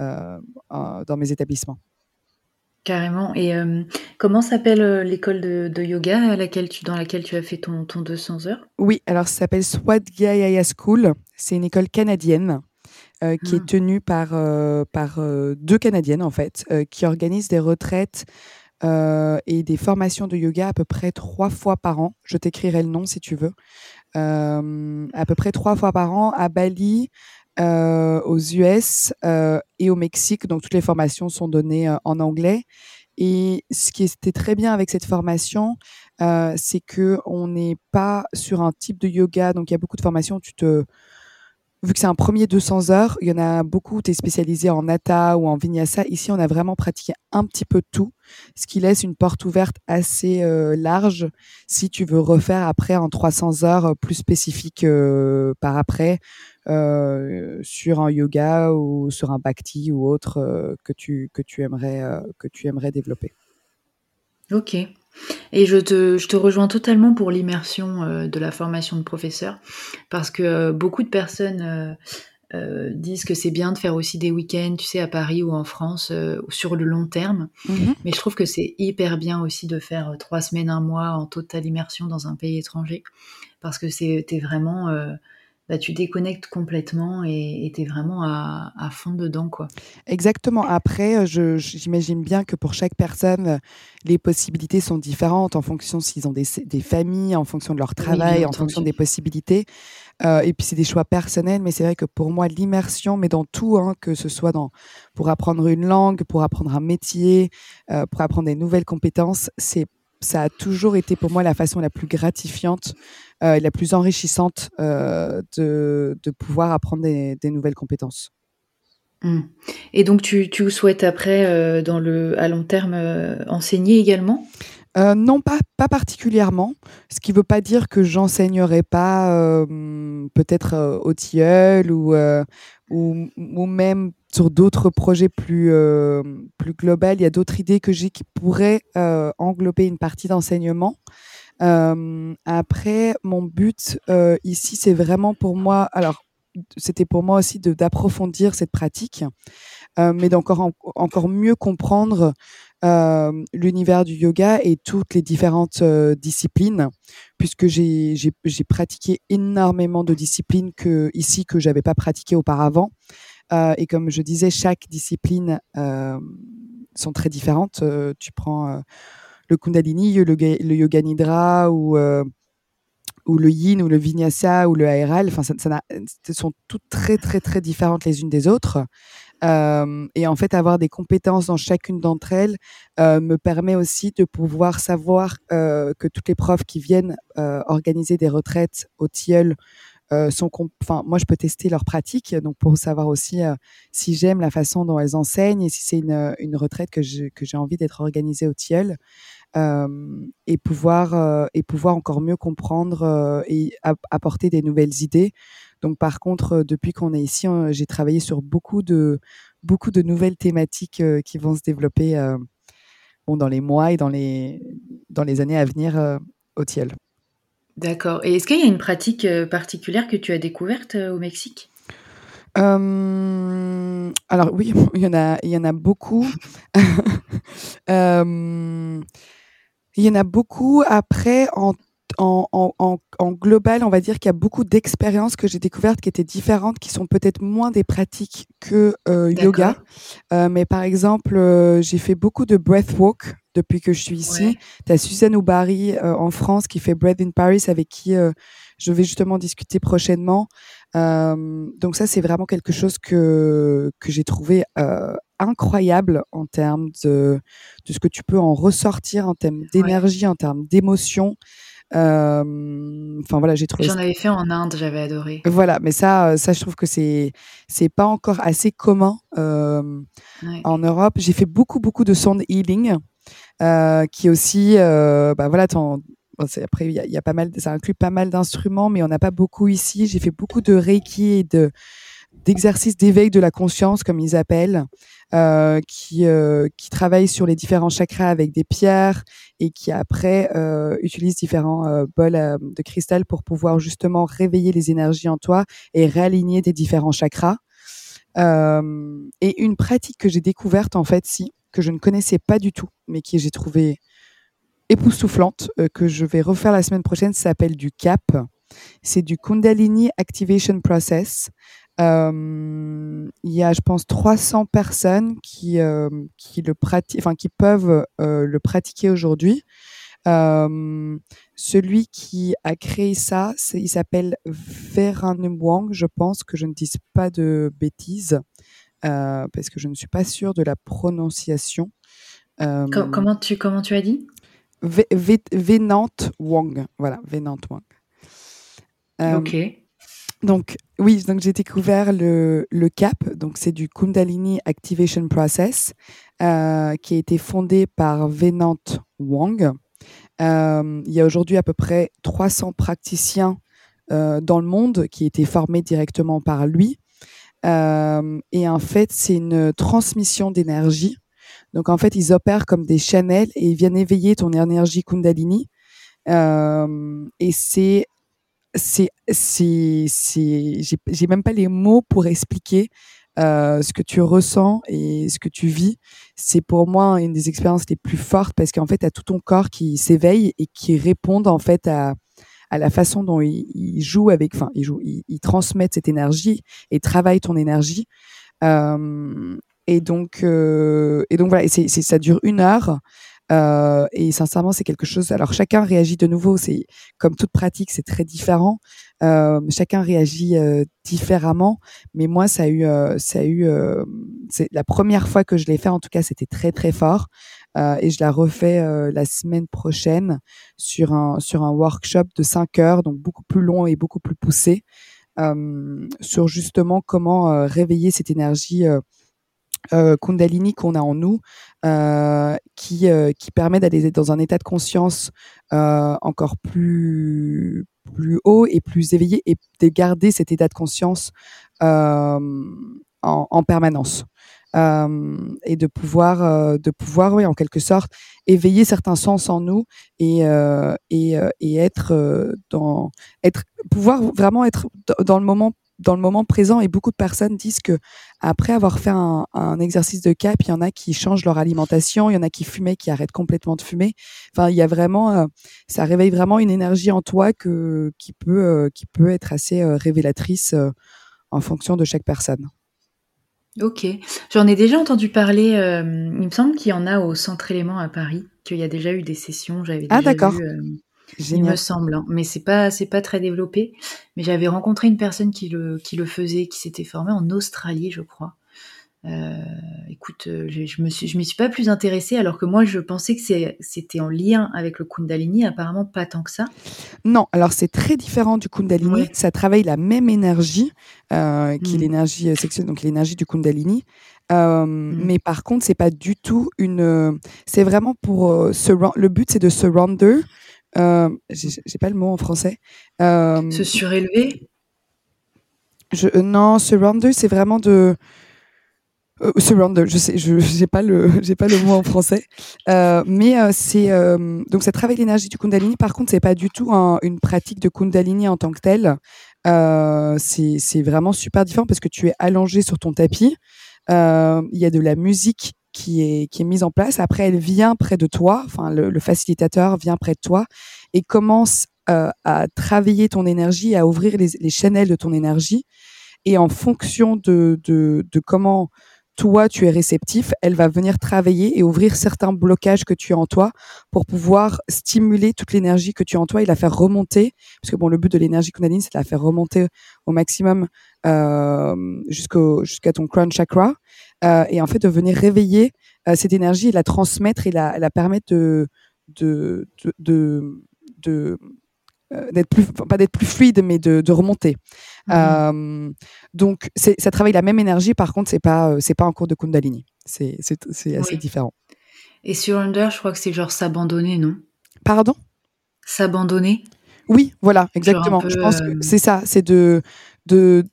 euh, euh, dans mes établissements. Carrément. Et euh, comment s'appelle euh, l'école de, de, yoga à laquelle tu, dans laquelle tu as fait ton, ton 200 heures? Oui, alors ça s'appelle Swadhyaya School. C'est une école canadienne euh, qui ah. est tenue par, par deux Canadiennes, en fait, qui organisent des retraites et des formations de yoga à peu près trois fois par an. Je t'écrirai le nom si tu veux. à peu près trois fois par an à Bali, aux US euh, et au Mexique. Donc toutes les formations sont données euh, en anglais. Et ce qui était très bien avec cette formation, euh, c'est que on n'est pas sur un type de yoga. Donc il y a beaucoup de formations tu te vu que c'est un premier 200 heures, il y en a beaucoup tu es spécialisé en Nata ou en Vinyasa. Ici, on a vraiment pratiqué un petit peu tout, ce qui laisse une porte ouverte assez euh, large si tu veux refaire après en 300 heures plus spécifique euh, par après euh, sur un yoga ou sur un bhakti ou autre euh, que tu que tu aimerais euh, que tu aimerais développer. Ok. Et je te, je te rejoins totalement pour l'immersion de la formation de professeur, parce que beaucoup de personnes disent que c'est bien de faire aussi des week-ends, tu sais, à Paris ou en France, sur le long terme. Mmh Mais je trouve que c'est hyper bien aussi de faire trois semaines, un mois en totale immersion dans un pays étranger, parce que c'était vraiment bah, tu déconnectes complètement et tu es vraiment à, fond dedans. quoi. Exactement. Après, euh, j'imagine bien que pour chaque personne, euh, les possibilités sont différentes en fonction s'ils ont des, familles, en fonction de leur travail, en fonction des possibilités. Euh, et puis, c'est des choix personnels, mais c'est vrai que pour moi, l'immersion, mais dans tout, hein, que ce soit dans, pour apprendre une langue, pour apprendre un métier, pour apprendre des nouvelles compétences, c'est ça a toujours été pour moi la façon la plus gratifiante euh, et la plus enrichissante euh, de, de, pouvoir apprendre des, des nouvelles compétences. Mmh. Et donc tu, tu souhaites après, euh, dans le, à long terme, enseigner également? Non, pas, pas particulièrement. Ce qui ne veut pas dire que j'enseignerai pas peut-être au tilleul ou, ou, ou, même sur d'autres projets plus, euh, plus globaux. Il y a d'autres idées que j'ai qui pourraient euh, englober une partie d'enseignement. Euh, après, mon but ici, c'est vraiment pour moi, alors c'était pour moi aussi d'approfondir cette pratique, mais d'encore encore mieux comprendre l'univers du yoga et toutes les différentes disciplines, puisque j'ai pratiqué énormément de disciplines que ici que j'avais pas pratiqué auparavant. Euh, et comme je disais, chaque discipline euh, sont très différentes. Euh, tu prends le Kundalini, le, le, Yoga Nidra ou le yin ou le vinyasa ou le aéral, enfin, ça, sont toutes très très très différentes les unes des autres. Et en fait, avoir des compétences dans chacune d'entre elles me permet aussi de pouvoir savoir que toutes les profs qui viennent organiser des retraites au tilleul sont enfin moi je peux tester leurs pratiques donc pour savoir aussi euh, si j'aime la façon dont elles enseignent et si c'est une, une retraite que j'ai envie d'être organisée au Tilleul euh, et pouvoir et pouvoir encore mieux comprendre et apporter des nouvelles idées donc par contre depuis qu'on est ici j'ai travaillé sur beaucoup de beaucoup de nouvelles thématiques qui vont se développer bon dans les mois et dans les dans les années à venir au Tilleul. D'accord. Et est-ce qu'il y a une pratique euh, particulière que tu as découverte euh, au Mexique? Euh, alors oui, *laughs* il y en a, il y en a beaucoup. *laughs* il y en a beaucoup. Après, en en, global, on va dire qu'il y a beaucoup d'expériences que j'ai découvertes qui étaient différentes, qui sont peut-être moins des pratiques que euh, yoga. Euh, mais par exemple, euh, j'ai fait beaucoup de breathwork depuis que je suis ici. Tu as Suzanne Oubari en France qui fait Breath in Paris avec qui je vais justement discuter prochainement. donc ça, c'est vraiment quelque chose que, que j'ai trouvé incroyable en termes de, de ce que tu peux en ressortir, en termes d'énergie, en termes d'émotion. Euh, enfin voilà, j'ai trouvé. J'en avais fait en Inde, j'avais adoré. Voilà, mais ça, euh, ça, je trouve que c'est c'est pas encore assez commun euh, en Europe. J'ai fait beaucoup beaucoup de sound healing, qui aussi, bah voilà, après il y, y, a pas mal, ça inclut pas mal d'instruments, mais on n'a pas beaucoup ici. J'ai fait beaucoup de reiki et de d'exercices d'éveil de la conscience, comme ils appellent, euh, qui, euh, qui travaillent sur les différents chakras avec des pierres et qui après euh, utilisent différents euh, bols de cristal pour pouvoir justement réveiller les énergies en toi et réaligner des différents chakras. et une pratique que j'ai découverte en fait, si, que je ne connaissais pas du tout, mais qui j'ai trouvé époustouflante, que je vais refaire la semaine prochaine, s'appelle du CAP. C'est du Kundalini Activation Process. Euh, il y a, je pense, 300 personnes qui, euh, qui, le enfin, qui peuvent euh, le pratiquer aujourd'hui. celui qui a créé ça, il s'appelle Veran Wang, je pense que je ne dise pas de bêtises, parce que je ne suis pas sûre de la prononciation. comment, tu, comment tu as dit? Venant Wang, voilà, Venant Wang. ok. Donc oui, donc j'ai découvert le, le CAP, donc c'est du Kundalini Activation Process, euh, qui a été fondé par Venant Wang. Euh, il y a aujourd'hui à peu près 300 praticiens euh, dans le monde qui étaient formés directement par lui. Et en fait, c'est une transmission d'énergie. Donc en fait, ils opèrent comme des channels et ils viennent éveiller ton énergie Kundalini. Et c'est c'est, c'est, c'est, j'ai même pas les mots pour expliquer euh, ce que tu ressens et ce que tu vis. C'est pour moi une des expériences les plus fortes parce qu'en fait, tu as tout ton corps qui s'éveille et qui répond en fait à, à la façon dont il, il joue avec, enfin, il joue, il, il transmet cette énergie et travaille ton énergie. Euh, et donc, euh, et donc voilà, et c'est, ça dure une heure. Euh, et sincèrement, c'est quelque chose. Alors chacun réagit de nouveau. C'est comme toute pratique, c'est très différent. Euh, chacun réagit euh, différemment. Mais moi, ça a eu, ça a eu. C'est la première fois que je l'ai fait. En tout cas, c'était très très fort. et je la refais la semaine prochaine sur un sur un workshop de 5 heures, donc beaucoup plus long et beaucoup plus poussé, sur justement comment réveiller cette énergie euh, Kundalini qu'on a en nous, euh, qui, euh, qui permet d'aller dans un état de conscience euh, encore plus, plus haut et plus éveillé et de garder cet état de conscience euh, en, en, permanence. et de pouvoir, de pouvoir, oui, en quelque sorte, éveiller certains sens en nous et, et, et être dans, être, pouvoir vraiment être dans le moment dans le moment présent et beaucoup de personnes disent que après avoir fait un, un, exercice de cap, il y en a qui changent leur alimentation, il y en a qui fumaient, qui arrêtent complètement de fumer. Enfin, il y a vraiment, euh, ça réveille vraiment une énergie en toi que qui peut euh, qui peut être assez euh, révélatrice en fonction de chaque personne. Ok, j'en ai déjà entendu parler. il me semble qu'il y en a au Centre Élément à Paris, qu'il y a déjà eu des sessions. J'avais ah d'accord. Il me semble, hein. mais c'est pas c'est pas très développé. Mais j'avais rencontré une personne qui le qui le faisait, qui s'était formée en Australie, je crois. Euh, écoute, euh, je, je me suis je m'y suis pas plus intéressée alors que moi je pensais que c'était en lien avec le Kundalini. Apparemment pas tant que ça. Non, alors c'est très différent du Kundalini. Ouais. Ça travaille la même énergie euh, qui mmh. l'énergie euh, sexuelle, donc l'énergie du Kundalini. Euh, mmh. Mais par contre, c'est pas du tout une. C'est vraiment pour euh, se. Le but, c'est de surrender, euh, j'ai pas le mot en français. Euh, se surélever? je, euh, Non, surrender, c'est vraiment de. Euh, surrender, je sais, je *laughs* j'ai pas le, j'ai pas le mot en français, euh, mais c'est donc ça travaille l'énergie du Kundalini. Par contre, c'est pas du tout un, une pratique de Kundalini en tant que telle. c'est vraiment super différent parce que tu es allongé sur ton tapis. Il y a de la musique qui est, qui est mise en place. Après, elle vient près de toi, enfin, le, le facilitateur vient près de toi et commence euh, à travailler ton énergie, à ouvrir les, les channels de ton énergie. Et en fonction de, de, de comment toi tu es réceptif, elle va venir travailler et ouvrir certains blocages que tu as en toi pour pouvoir stimuler toute l'énergie que tu as en toi et la faire remonter. Parce que le but de l'énergie Kundalini, c'est de la faire remonter au maximum euh, jusqu'à ton crown chakra euh, et en fait de venir réveiller euh, cette énergie la transmettre et la, permettre de d'être plus pas d'être plus fluide mais de, de remonter. Mmh. euh, donc ça travaille la même énergie par contre c'est pas euh, c'est pas un cours de kundalini. C'est c'est c'est assez oui. différent. Et sur Under je crois que c'est genre s'abandonner non? Pardon? S'abandonner? Oui voilà exactement. Peu, je pense que c'est ça c'est de de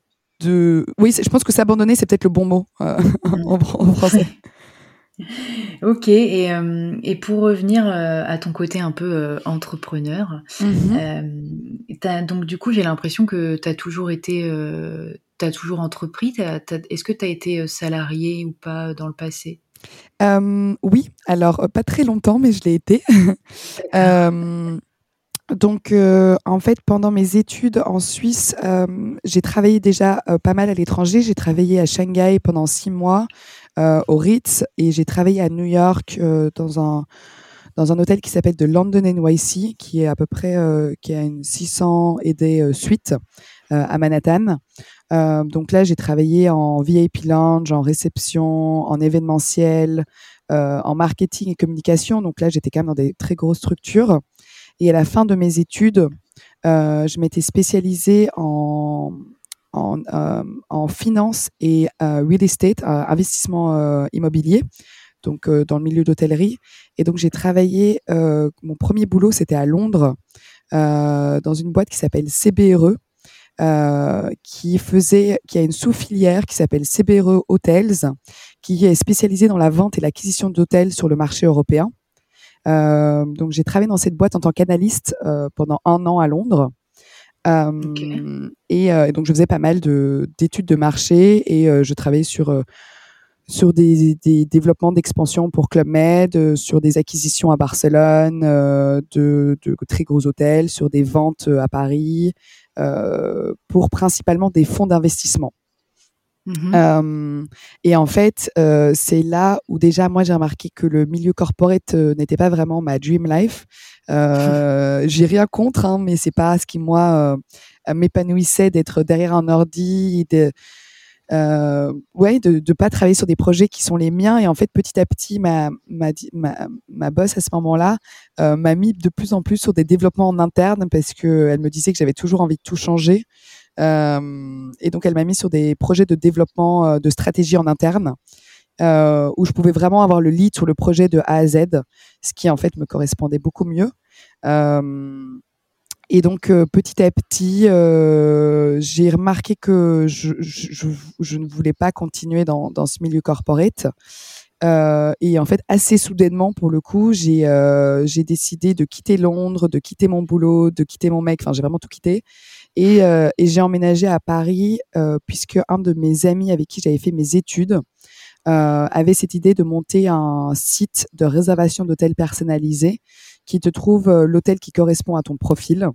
de oui je pense que s'abandonner c'est peut-être le bon mot euh, mmh. *laughs* en, en français *laughs* Ok, et, euh, et, pour revenir euh, à ton côté un peu euh, entrepreneur, mm -hmm. donc du coup j'ai l'impression que tu as toujours été, tu as toujours entrepris, est-ce que tu as été salarié ou pas dans le passé? Oui, alors pas très longtemps, mais je l'ai été. *laughs* donc en fait pendant mes études en Suisse, j'ai travaillé déjà pas mal à l'étranger, j'ai travaillé à Shanghai pendant six mois au Ritz et j'ai travaillé à New York euh, dans un dans un hôtel qui s'appelle The London NYC, qui est à peu près euh, qui a une 600 et des suites à Manhattan. donc là, j'ai travaillé en VIP lounge, en réception, en événementiel, en marketing et communication. Donc là, j'étais quand même dans des très grosses structures. Et à la fin de mes études, je m'étais spécialisée en en, euh, en finance et euh, real estate, euh, investissement euh, immobilier, donc euh, dans le milieu d'hôtellerie. Et donc j'ai travaillé, mon premier boulot c'était à Londres, dans une boîte qui s'appelle CBRE, qui faisait, qui a une sous-filière qui s'appelle CBRE Hotels, qui est spécialisée dans la vente et l'acquisition d'hôtels sur le marché européen. donc j'ai travaillé dans cette boîte en tant qu'analyste pendant un an à Londres. Et, donc je faisais pas mal d'études de, marché et je travaillais sur sur des, développements d'expansion pour Club Med, sur des acquisitions à Barcelone, de, très gros hôtels, sur des ventes à Paris, pour principalement des fonds d'investissement. Mmh et en fait, c'est là où déjà moi j'ai remarqué que le milieu corporate n'était pas vraiment ma dream life. *laughs* j'ai rien contre, hein, mais c'est pas ce qui moi m'épanouissait d'être derrière un ordi, de, ouais, de ne pas travailler sur des projets qui sont les miens. Et en fait, petit à petit, ma ma ma, ma boss à ce moment-là m'a mis de plus en plus sur des développements en interne parce que elle me disait que j'avais toujours envie de tout changer. Euh, et donc, elle m'a mis sur des projets de développement euh, de stratégie en interne. Euh, où je pouvais vraiment avoir le lead sur le projet de A à Z, ce qui en fait me correspondait beaucoup mieux. et donc petit à petit, j'ai remarqué que je, ne voulais pas continuer dans, ce milieu corporate. Et en fait, assez soudainement, pour le coup, j'ai décidé de quitter Londres, de quitter mon boulot, de quitter mon mec. Enfin, j'ai vraiment tout quitté et, euh, et j'ai emménagé à Paris euh, puisque un de mes amis avec qui j'avais fait mes études euh, avait cette idée de monter un site de réservation d'hôtels personnalisé qui te trouve l'hôtel qui correspond à ton profil.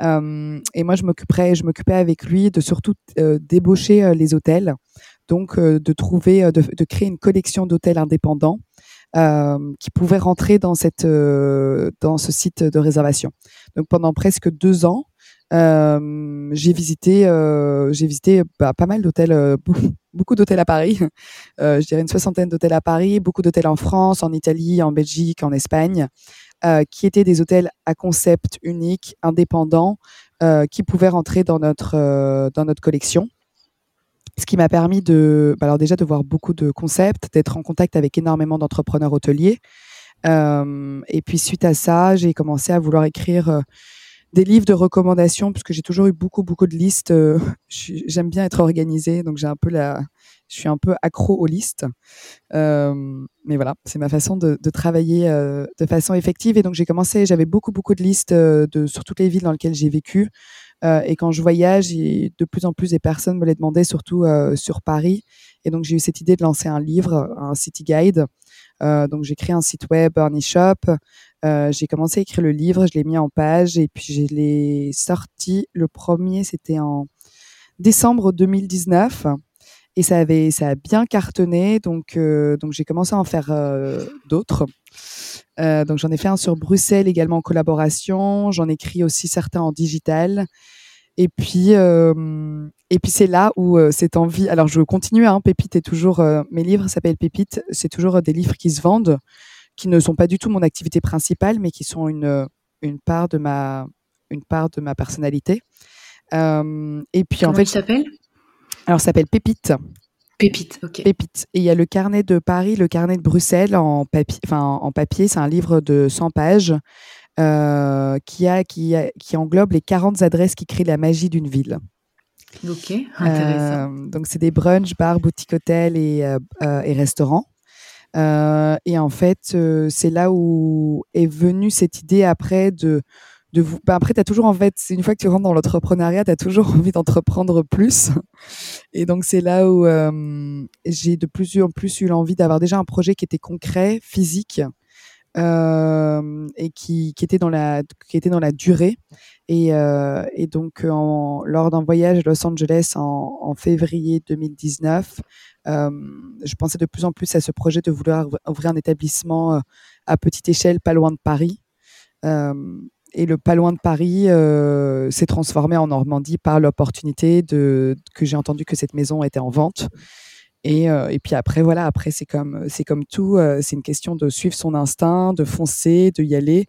Et moi, je m'occuperais, je m'occupais avec lui de surtout débaucher les hôtels, donc de trouver, de, créer une collection d'hôtels indépendants qui pouvaient rentrer dans cette, dans ce site de réservation. Donc pendant presque deux ans, j'ai visité, j'ai visité bah, pas mal d'hôtels, *laughs* beaucoup d'hôtels à Paris. *laughs* je dirais une soixantaine d'hôtels à Paris, beaucoup d'hôtels en France, en Italie, en Belgique, en Espagne, qui étaient des hôtels à concept unique, indépendants, qui pouvaient rentrer dans notre dans notre collection ce qui m'a permis de, bah, alors déjà de voir beaucoup de concepts, d'être en contact avec énormément d'entrepreneurs hôteliers. Et puis suite à ça, j'ai commencé à vouloir écrire des livres de recommandations, puisque j'ai toujours eu beaucoup, beaucoup de listes. Euh, *laughs* j'aime bien être organisée, donc j'ai un peu la, je suis un peu accro aux listes. Euh, mais voilà, c'est ma façon de, travailler euh, de façon effective. Et donc j'ai commencé, j'avais beaucoup, beaucoup de listes de, sur toutes les villes dans lesquelles j'ai vécu. Et quand je voyage, de plus en plus des personnes me les demandaient, surtout sur Paris. Et donc j'ai eu cette idée de lancer un livre, un city guide. donc j'ai créé un site web, un e-shop. Euh, j'ai commencé à écrire le livre, je l'ai mis en page et puis je l'ai sorti. Le premier, c'était en décembre 2019 et ça avait ça a bien cartonné donc euh, donc j'ai commencé à en faire euh, donc j'en ai fait un sur Bruxelles également en collaboration j'en écris aussi certains en digital et puis et puis c'est là où cette envie alors je continue hein, Pépite est toujours mes livres s'appellent Pépite c'est toujours des livres qui se vendent qui ne sont pas du tout mon activité principale, mais qui sont une, une part de ma une part de ma personnalité. Euh, et puis en fait, s'appelle? Alors, ça s'appelle Pépite. Pépite, ok. Pépite. Et il y a le carnet de Paris, le carnet de Bruxelles en en papier, c'est un livre de 100 pages euh, qui a qui a, qui englobe les 40 adresses qui créent la magie d'une ville. Ok, intéressant. Euh, donc c'est des brunchs, bars, boutiques, hôtels et, et restaurants. Euh, et en fait, euh, c'est là où est venue cette idée après de Bah après, tu toujours en fait, une fois que tu rentres dans l'entrepreneuriat, tu as toujours *laughs* envie d'entreprendre plus. Et donc, c'est là où euh, j'ai de plus en plus eu l'envie d'avoir déjà un projet qui était concret, physique, euh, et qui, qui, était dans la, qui était dans la durée. Et, euh, donc, lors d'un voyage à Los Angeles en, février 2019, euh, je pensais de plus en plus à ce projet de vouloir ouvrir un établissement à petite échelle, pas loin de Paris. Euh, et le pas loin de Paris s'est transformé en Normandie par l'opportunité de que j'ai entendu que cette maison était en vente. Et, et puis après, voilà, après c'est comme c'est comme tout, c'est une question de suivre son instinct, de foncer, de y aller.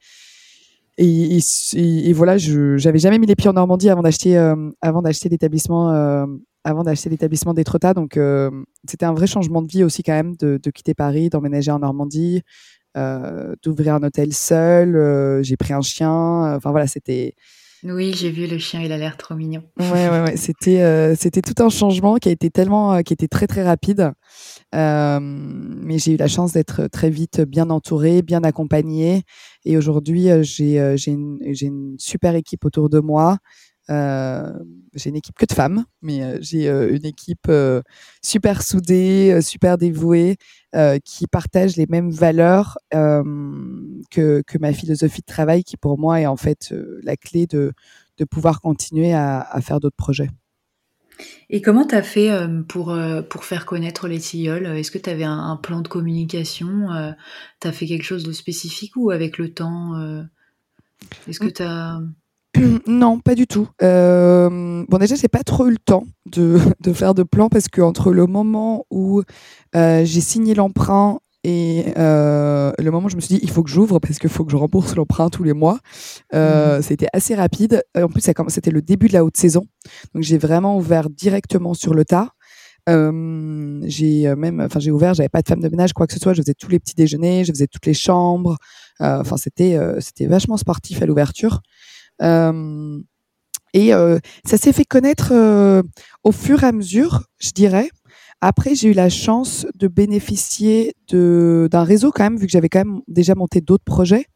Et, voilà, je j'avais jamais mis les pieds en Normandie avant d'acheter avant d'acheter l'établissement avant d'acheter l'établissement d'Etretat. Donc, euh, c'était un vrai changement de vie aussi quand même de, quitter Paris, d'emménager en Normandie, euh, d'ouvrir un hôtel seul. Euh, j'ai pris un chien. Enfin voilà, c'était. Oui, j'ai vu le chien, il a l'air trop mignon. Ouais, ouais, ouais. *laughs* C'était, c'était tout un changement qui a été tellement, qui était très très rapide. mais j'ai eu la chance d'être très vite bien entourée, bien accompagnée. Et aujourd'hui, j'ai, j'ai, une, j'ai une super équipe autour de moi. J'ai une équipe que de femmes, mais j'ai une équipe super soudée, super dévouée, qui partage les mêmes valeurs que, que, ma philosophie de travail, qui pour moi est en fait la clé de, de pouvoir continuer à, à faire d'autres projets. Et comment tu as fait pour, pour faire connaître les tilleuls? Est-ce que tu avais un, plan de communication Tu as fait quelque chose de spécifique ou avec le temps Est-ce que mmh. tu as... Non, pas du tout. bon, déjà, j'ai pas trop eu le temps de, *laughs* de faire de plan parce que entre le moment où j'ai signé l'emprunt et euh, le moment où je me suis dit, il faut que j'ouvre parce qu'il faut que je rembourse l'emprunt tous les mois, euh, mmh. c'était assez rapide. En plus, c'était le début de la haute saison. Donc, j'ai vraiment ouvert directement sur le tas. Euh, j'ai même, enfin, j'ai ouvert, j'avais pas de femme de ménage, quoi que ce soit. Je faisais tous les petits déjeuners, je faisais toutes les chambres. Enfin, c'était, c'était vachement sportif à l'ouverture. Et ça s'est fait connaître au fur et à mesure, je dirais. Après, j'ai eu la chance de bénéficier de d'un réseau quand même, vu que j'avais quand même déjà monté d'autres projets.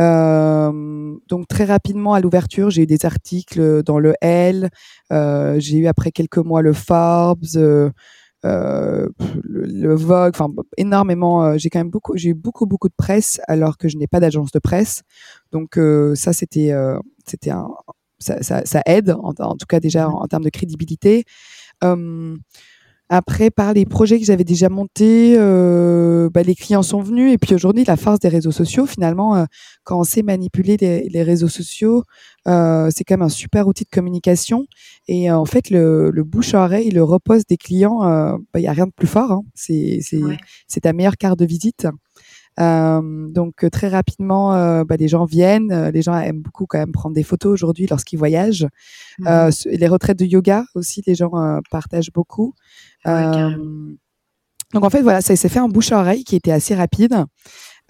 Euh, donc très rapidement à l'ouverture, j'ai eu des articles dans le L. Euh, j'ai eu après quelques mois le Forbes, euh, le, Vogue, enfin énormément. j'ai quand même beaucoup, j'ai eu beaucoup beaucoup de presse alors que je n'ai pas d'agence de presse. Donc ça c'était c'était un ça, ça, ça, aide en, tout cas déjà en, en termes de crédibilité. Après, par les projets que j'avais déjà montés, euh, bah, les clients sont venus. Et puis aujourd'hui, la force des réseaux sociaux, finalement, euh, quand on sait manipuler les, réseaux sociaux, euh, c'est quand même un super outil de communication. Et en fait, le, bouche à oreille, le repose des clients, bah, il n'y a rien de plus fort. Hein. C'est ta meilleure carte de visite. Euh, donc très rapidement, euh, bah, les gens viennent. Euh, les gens aiment beaucoup quand même prendre des photos aujourd'hui lorsqu'ils voyagent. Mmh. les retraites de yoga aussi, les gens partagent beaucoup. donc en fait voilà, ça s'est fait un bouche à oreille qui était assez rapide.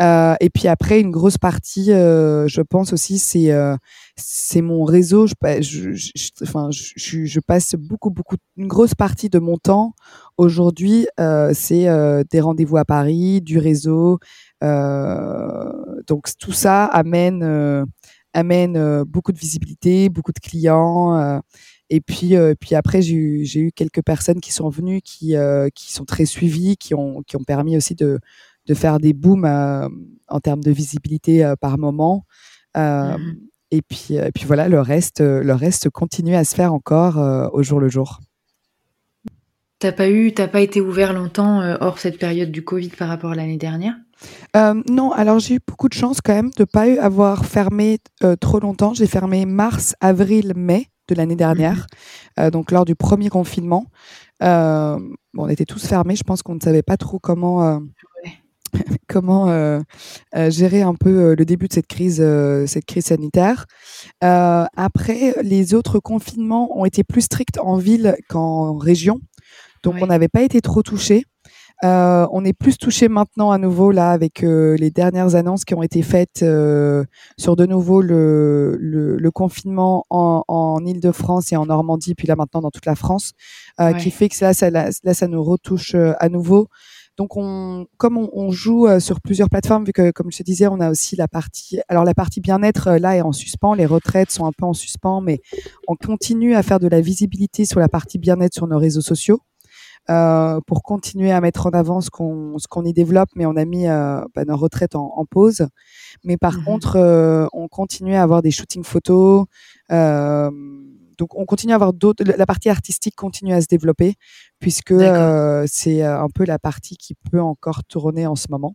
Euh, et puis après, une grosse partie, euh, je pense aussi, c'est euh, c'est mon réseau. Je, je, je, enfin, je, je, passe beaucoup, beaucoup, une grosse partie de mon temps aujourd'hui, c'est des rendez-vous à Paris, du réseau. Donc tout ça amène amène beaucoup de visibilité, beaucoup de clients. et puis, puis après, j'ai eu, quelques personnes qui sont venues, qui, qui sont très suivies, qui ont, qui ont permis aussi de, de faire des booms euh, en termes de visibilité euh, par moment. Euh, mmh et puis, et puis voilà, le reste, le reste continue à se faire encore au jour le jour. T'as pas eu, t'as pas été ouvert longtemps hors cette période du Covid par rapport à l'année dernière? Non, alors j'ai eu beaucoup de chance quand même de pas avoir fermé trop longtemps. J'ai fermé mars, avril, mai de l'année dernière, mmh donc lors du premier confinement. Bon, on était tous fermés. Je pense qu'on ne savait pas trop comment *laughs* comment euh, euh, gérer un peu euh, le début de cette crise, cette crise sanitaire. après, les autres confinements ont été plus stricts en ville qu'en région, donc on n'avait pas été trop touchés. on est plus touché maintenant à nouveau là avec les dernières annonces qui ont été faites sur de nouveau le, le, confinement en, en Ile-de-France et en Normandie, puis là maintenant dans toute la France, qui fait que là ça, là, ça nous retouche à nouveau. Donc, on, comme on, joue euh, sur plusieurs plateformes, vu que, comme je te disais, on a aussi la partie. Alors, la partie bien-être euh, là est en suspens. Les retraites sont un peu en suspens, mais on continue à faire de la visibilité sur la partie bien-être sur nos réseaux sociaux. Euh, pour continuer à mettre en avant ce qu'on ce qu'on y développe, mais on a mis euh, bah, nos retraites en, en, pause. Mais par mmh contre, euh, on continue à avoir des shootings photos. Donc on continue à avoir d'autres. La partie artistique continue à se développer puisque c'est un peu la partie qui peut encore tourner en ce moment.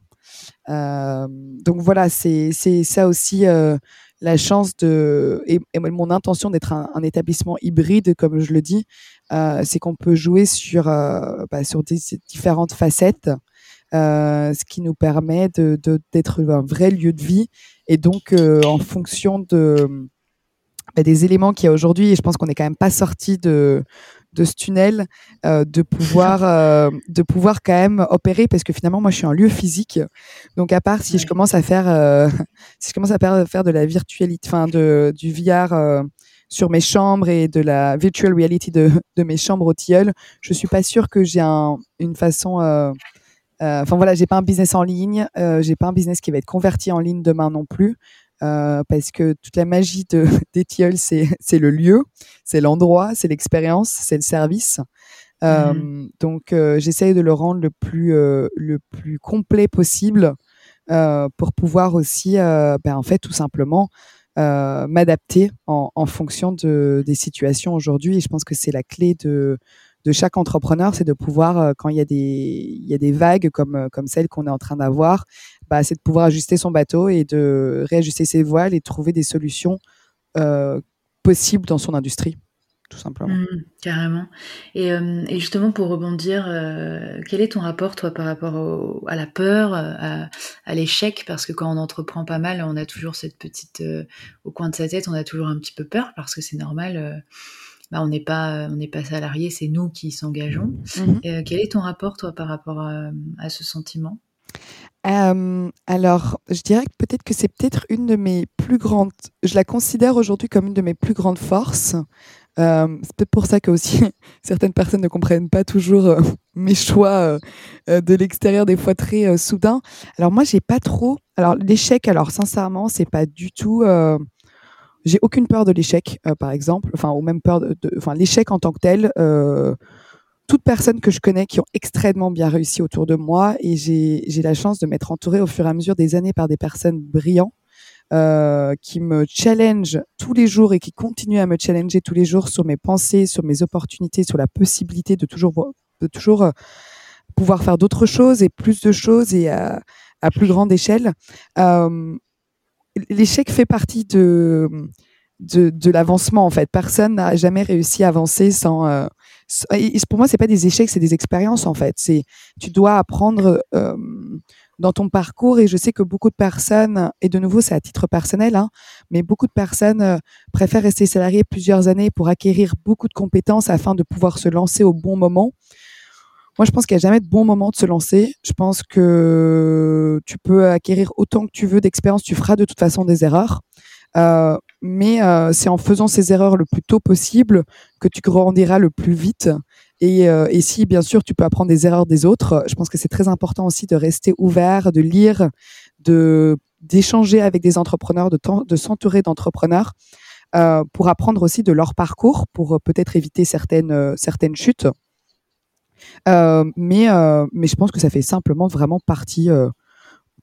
Donc voilà, c'est ça aussi la chance de et, mon intention d'être un, établissement hybride, comme je le dis, c'est qu'on peut jouer sur bah, sur des, différentes facettes. ce qui nous permet d'être un vrai lieu de vie et donc en fonction bah, des éléments qu'il y a aujourd'hui, et je pense qu'on n'est quand même pas sorti de, de ce tunnel, euh, de pouvoir *laughs* euh, de pouvoir quand même opérer parce que finalement moi je suis un lieu physique, donc à part si je commence à faire euh, *laughs* si je commence à faire, faire de la virtualité, enfin de du VR sur mes chambres et de la virtual reality de, de mes chambres au tilleul, je suis pas sûre que j'ai un, une façon Enfin voilà, j'ai pas un business en ligne, j'ai pas un business qui va être converti en ligne demain non plus. Parce que toute la magie de, *laughs* des tilleuls, c'est le lieu, c'est l'endroit, c'est l'expérience, c'est le service. Mmh. Donc, j'essaye de le rendre le plus, le plus complet possible pour pouvoir aussi, ben, en fait, tout simplement, m'adapter en, en, fonction de, des situations aujourd'hui. Et je pense que c'est la clé de, de chaque entrepreneur, c'est de pouvoir, quand il y a des, il y a des vagues comme, comme celle qu'on est en train d'avoir, bah, c'est de pouvoir ajuster son bateau et de réajuster ses voiles et trouver des solutions possibles dans son industrie tout simplement. Mmh, carrément. Et, euh, et, justement, pour rebondir, euh, quel est ton rapport, toi, par rapport à la peur, à, à l'échec? Parce que quand on entreprend pas mal, on a toujours cette petite... Euh, au coin de sa tête, on a toujours un petit peu peur, parce que c'est normal. Bah, on n'est pas, on n'est pas salarié, c'est nous qui s'engageons. Mmh. quel est ton rapport, toi, par rapport à, à ce sentiment? Alors, je dirais que peut-être que c'est peut-être une de mes plus grandes. Je la considère aujourd'hui comme une de mes plus grandes forces. Euh, c'est peut-être pour ça que aussi *laughs* certaines personnes ne comprennent pas toujours euh, *laughs* mes choix euh, de l'extérieur, des fois très soudains. Alors moi, j'ai pas trop. Alors l'échec, alors sincèrement, c'est pas du tout. j'ai aucune peur de l'échec, par exemple. Enfin, ou même peur de. Enfin, l'échec en tant que tel. Toute personne que je connais qui ont extrêmement bien réussi autour de moi et j'ai la chance de m'être entourée au fur et à mesure des années par des personnes brillantes euh, qui me challenge tous les jours et qui continue à me challenger tous les jours sur mes pensées, sur mes opportunités, sur la possibilité de toujours, de toujours euh, pouvoir faire d'autres choses et plus de choses et à, à plus grande échelle. Euh, L'échec fait partie de, de, de l'avancement en fait. Personne n'a jamais réussi à avancer sans. Euh, pour moi, c'est pas des échecs, c'est des expériences en fait. C'est tu dois apprendre euh, dans ton parcours et je sais que beaucoup de personnes, et de nouveau c'est à titre personnel, hein, mais beaucoup de personnes euh, préfèrent rester salariés plusieurs années pour acquérir beaucoup de compétences afin de pouvoir se lancer au bon moment. Moi, je pense qu'il n'y a jamais de bon moment de se lancer. Je pense que tu peux acquérir autant que tu veux d'expérience, tu feras de toute façon des erreurs. Euh, mais euh, c'est en faisant ces erreurs le plus tôt possible que tu grandiras le plus vite et, euh, et, si, bien sûr, tu peux apprendre des erreurs des autres, je pense que c'est très important aussi de rester ouvert, de lire, de d'échanger avec des entrepreneurs, de, de s'entourer d'entrepreneurs pour apprendre aussi de leur parcours, pour peut-être éviter certaines, certaines chutes. Mais, mais je pense que ça fait simplement vraiment partie,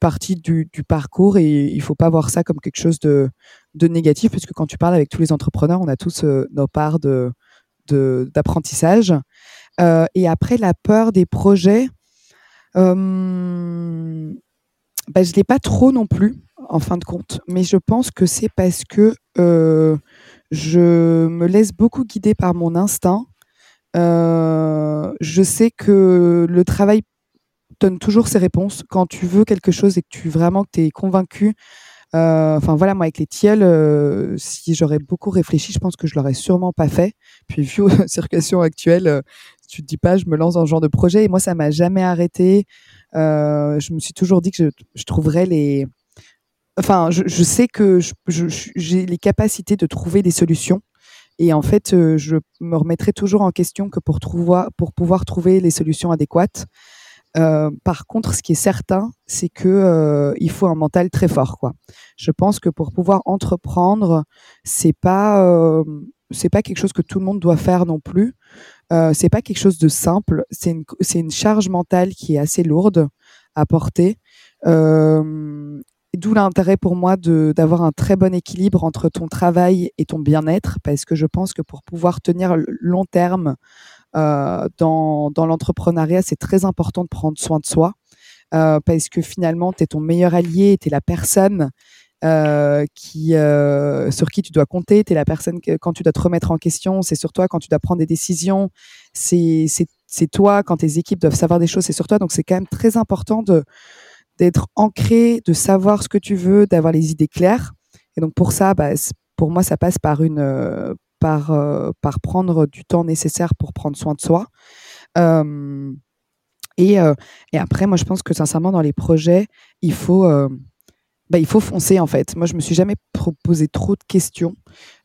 partie du, parcours et il faut pas voir ça comme quelque chose de, négatif, puisque quand tu parles avec tous les entrepreneurs, on a tous nos parts de d'apprentissage. Euh, et après, la peur des projets, euh, bah, je ne l'ai pas trop non plus, en fin de compte. Mais je pense que c'est parce que euh, je me laisse beaucoup guider par mon instinct. je sais que le travail donne toujours ses réponses. Quand tu veux quelque chose et que tu vraiment que es convaincu, euh, enfin voilà, moi avec les tilleuls, euh, si j'aurais beaucoup réfléchi, je pense que je l'aurais sûrement pas fait. Puis vu *laughs* la circulation actuelle, euh, tu te dis pas, je me lance dans ce genre de projet. Et moi, ça m'a jamais arrêté. je me suis toujours dit que je, trouverais les. Enfin, je, sais que j'ai les capacités de trouver des solutions. Et en fait, je me remettrai toujours en question que pour, trouver, pour pouvoir trouver les solutions adéquates. Euh, par contre, ce qui est certain, c'est que euh, il faut un mental très fort. Quoi. Je pense que pour pouvoir entreprendre, c'est pas euh, c'est pas quelque chose que tout le monde doit faire non plus. C'est pas quelque chose de simple. C'est une une charge mentale qui est assez lourde à porter. D'où l'intérêt pour moi d'avoir un très bon équilibre entre ton travail et ton bien-être, parce que je pense que pour pouvoir tenir long terme dans, dans l'entrepreneuriat, c'est très important de prendre soin de soi euh, parce que finalement, tu es ton meilleur allié, tu es la personne euh, qui, euh, sur qui tu dois compter, tu es la personne quand tu dois te remettre en question, c'est sur toi quand tu dois prendre des décisions, c'est toi quand tes équipes doivent savoir des choses, c'est sur toi. Donc c'est quand même très important d'être ancré, de savoir ce que tu veux, d'avoir les idées claires. Et donc pour ça, bah, pour moi, ça passe par une par, euh, par prendre du temps nécessaire pour prendre soin de soi. et, euh, et, après, moi, je pense que sincèrement, dans les projets, il faut, bah, il faut foncer en fait. Moi, je me suis jamais proposé trop de questions.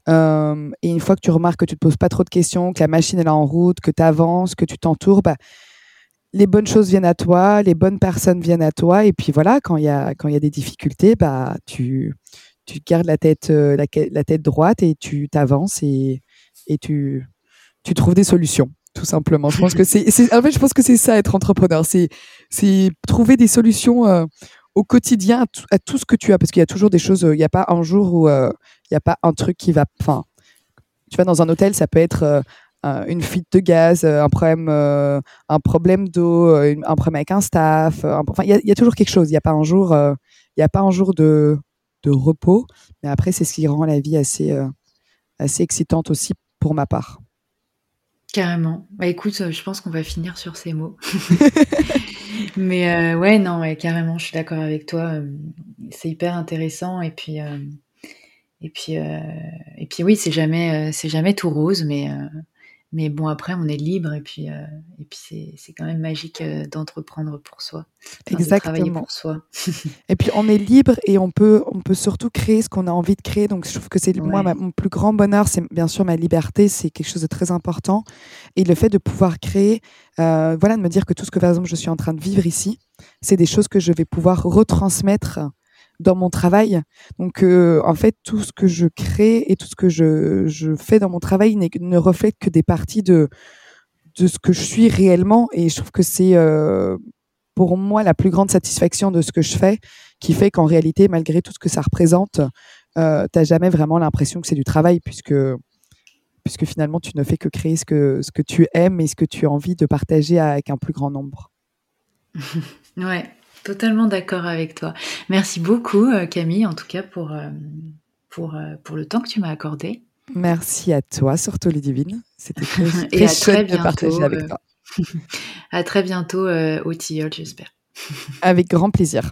et une fois que tu remarques que tu te poses pas trop de questions, que la machine est en route, que tu avances, que tu t'entoures, bah, les bonnes choses viennent à toi, les bonnes personnes viennent à toi. Et puis voilà, quand il y a, y a des difficultés, bah, tu, tu gardes la tête, la, la, tête droite et tu t'avances et, et tu, tu trouves des solutions tout simplement. Je pense que c'est, en fait, je pense que c'est ça être entrepreneur, c'est, c'est trouver des solutions euh, au quotidien à, tout ce que tu as, parce qu'il y a toujours des choses. Euh, il n'y a pas un jour où euh, il n'y a pas un truc qui va. Enfin, tu vas dans un hôtel, ça peut être une fuite de gaz, un problème, un problème d'eau, un problème avec un staff. il y, a toujours quelque chose. Il n'y a y a pas un jour de, de repos. Mais après, c'est ce qui rend la vie assez, assez excitante aussi pour ma part. Carrément. Bah écoute, euh, je pense qu'on va finir sur ces mots. *laughs* *laughs* Mais euh, ouais, non, ouais, carrément, je suis d'accord avec toi. Euh, c'est hyper intéressant et puis et puis et puis oui, c'est jamais c'est jamais tout rose, mais mais bon, après, on est libre et puis, euh, et puis c'est quand même magique euh, d'entreprendre pour soi. Exactement. De travailler pour soi. *laughs* et puis, on est libre et on peut, on peut surtout créer ce qu'on a envie de créer. Donc, je trouve que c'est moi, mon plus grand bonheur, c'est bien sûr ma liberté. C'est quelque chose de très important. Et le fait de pouvoir créer, euh, voilà, de me dire que tout ce que, par exemple, je suis en train de vivre ici, c'est des choses que je vais pouvoir retransmettre dans mon travail. Donc, euh, en fait, tout ce que je crée et tout ce que je, je fais dans mon travail ne reflète que des parties de, de ce que je suis réellement. Et je trouve que c'est euh, pour moi la plus grande satisfaction de ce que je fais, qui fait qu'en réalité, malgré tout ce que ça représente, euh, tu n'as jamais vraiment l'impression que c'est du travail, puisque, puisque finalement, tu ne fais que créer ce que, ce que tu aimes et ce que tu as envie de partager avec un plus grand nombre. *laughs* ouais, Totalement d'accord avec toi. Merci beaucoup euh, Camille, en tout cas pour, euh, pour, euh, pour le temps que tu m'as accordé. Merci à toi, surtout les divines. C'était *laughs* très, Et à très bientôt, de partager avec toi. *laughs* à très bientôt au Tilleul, j'espère. avec grand plaisir.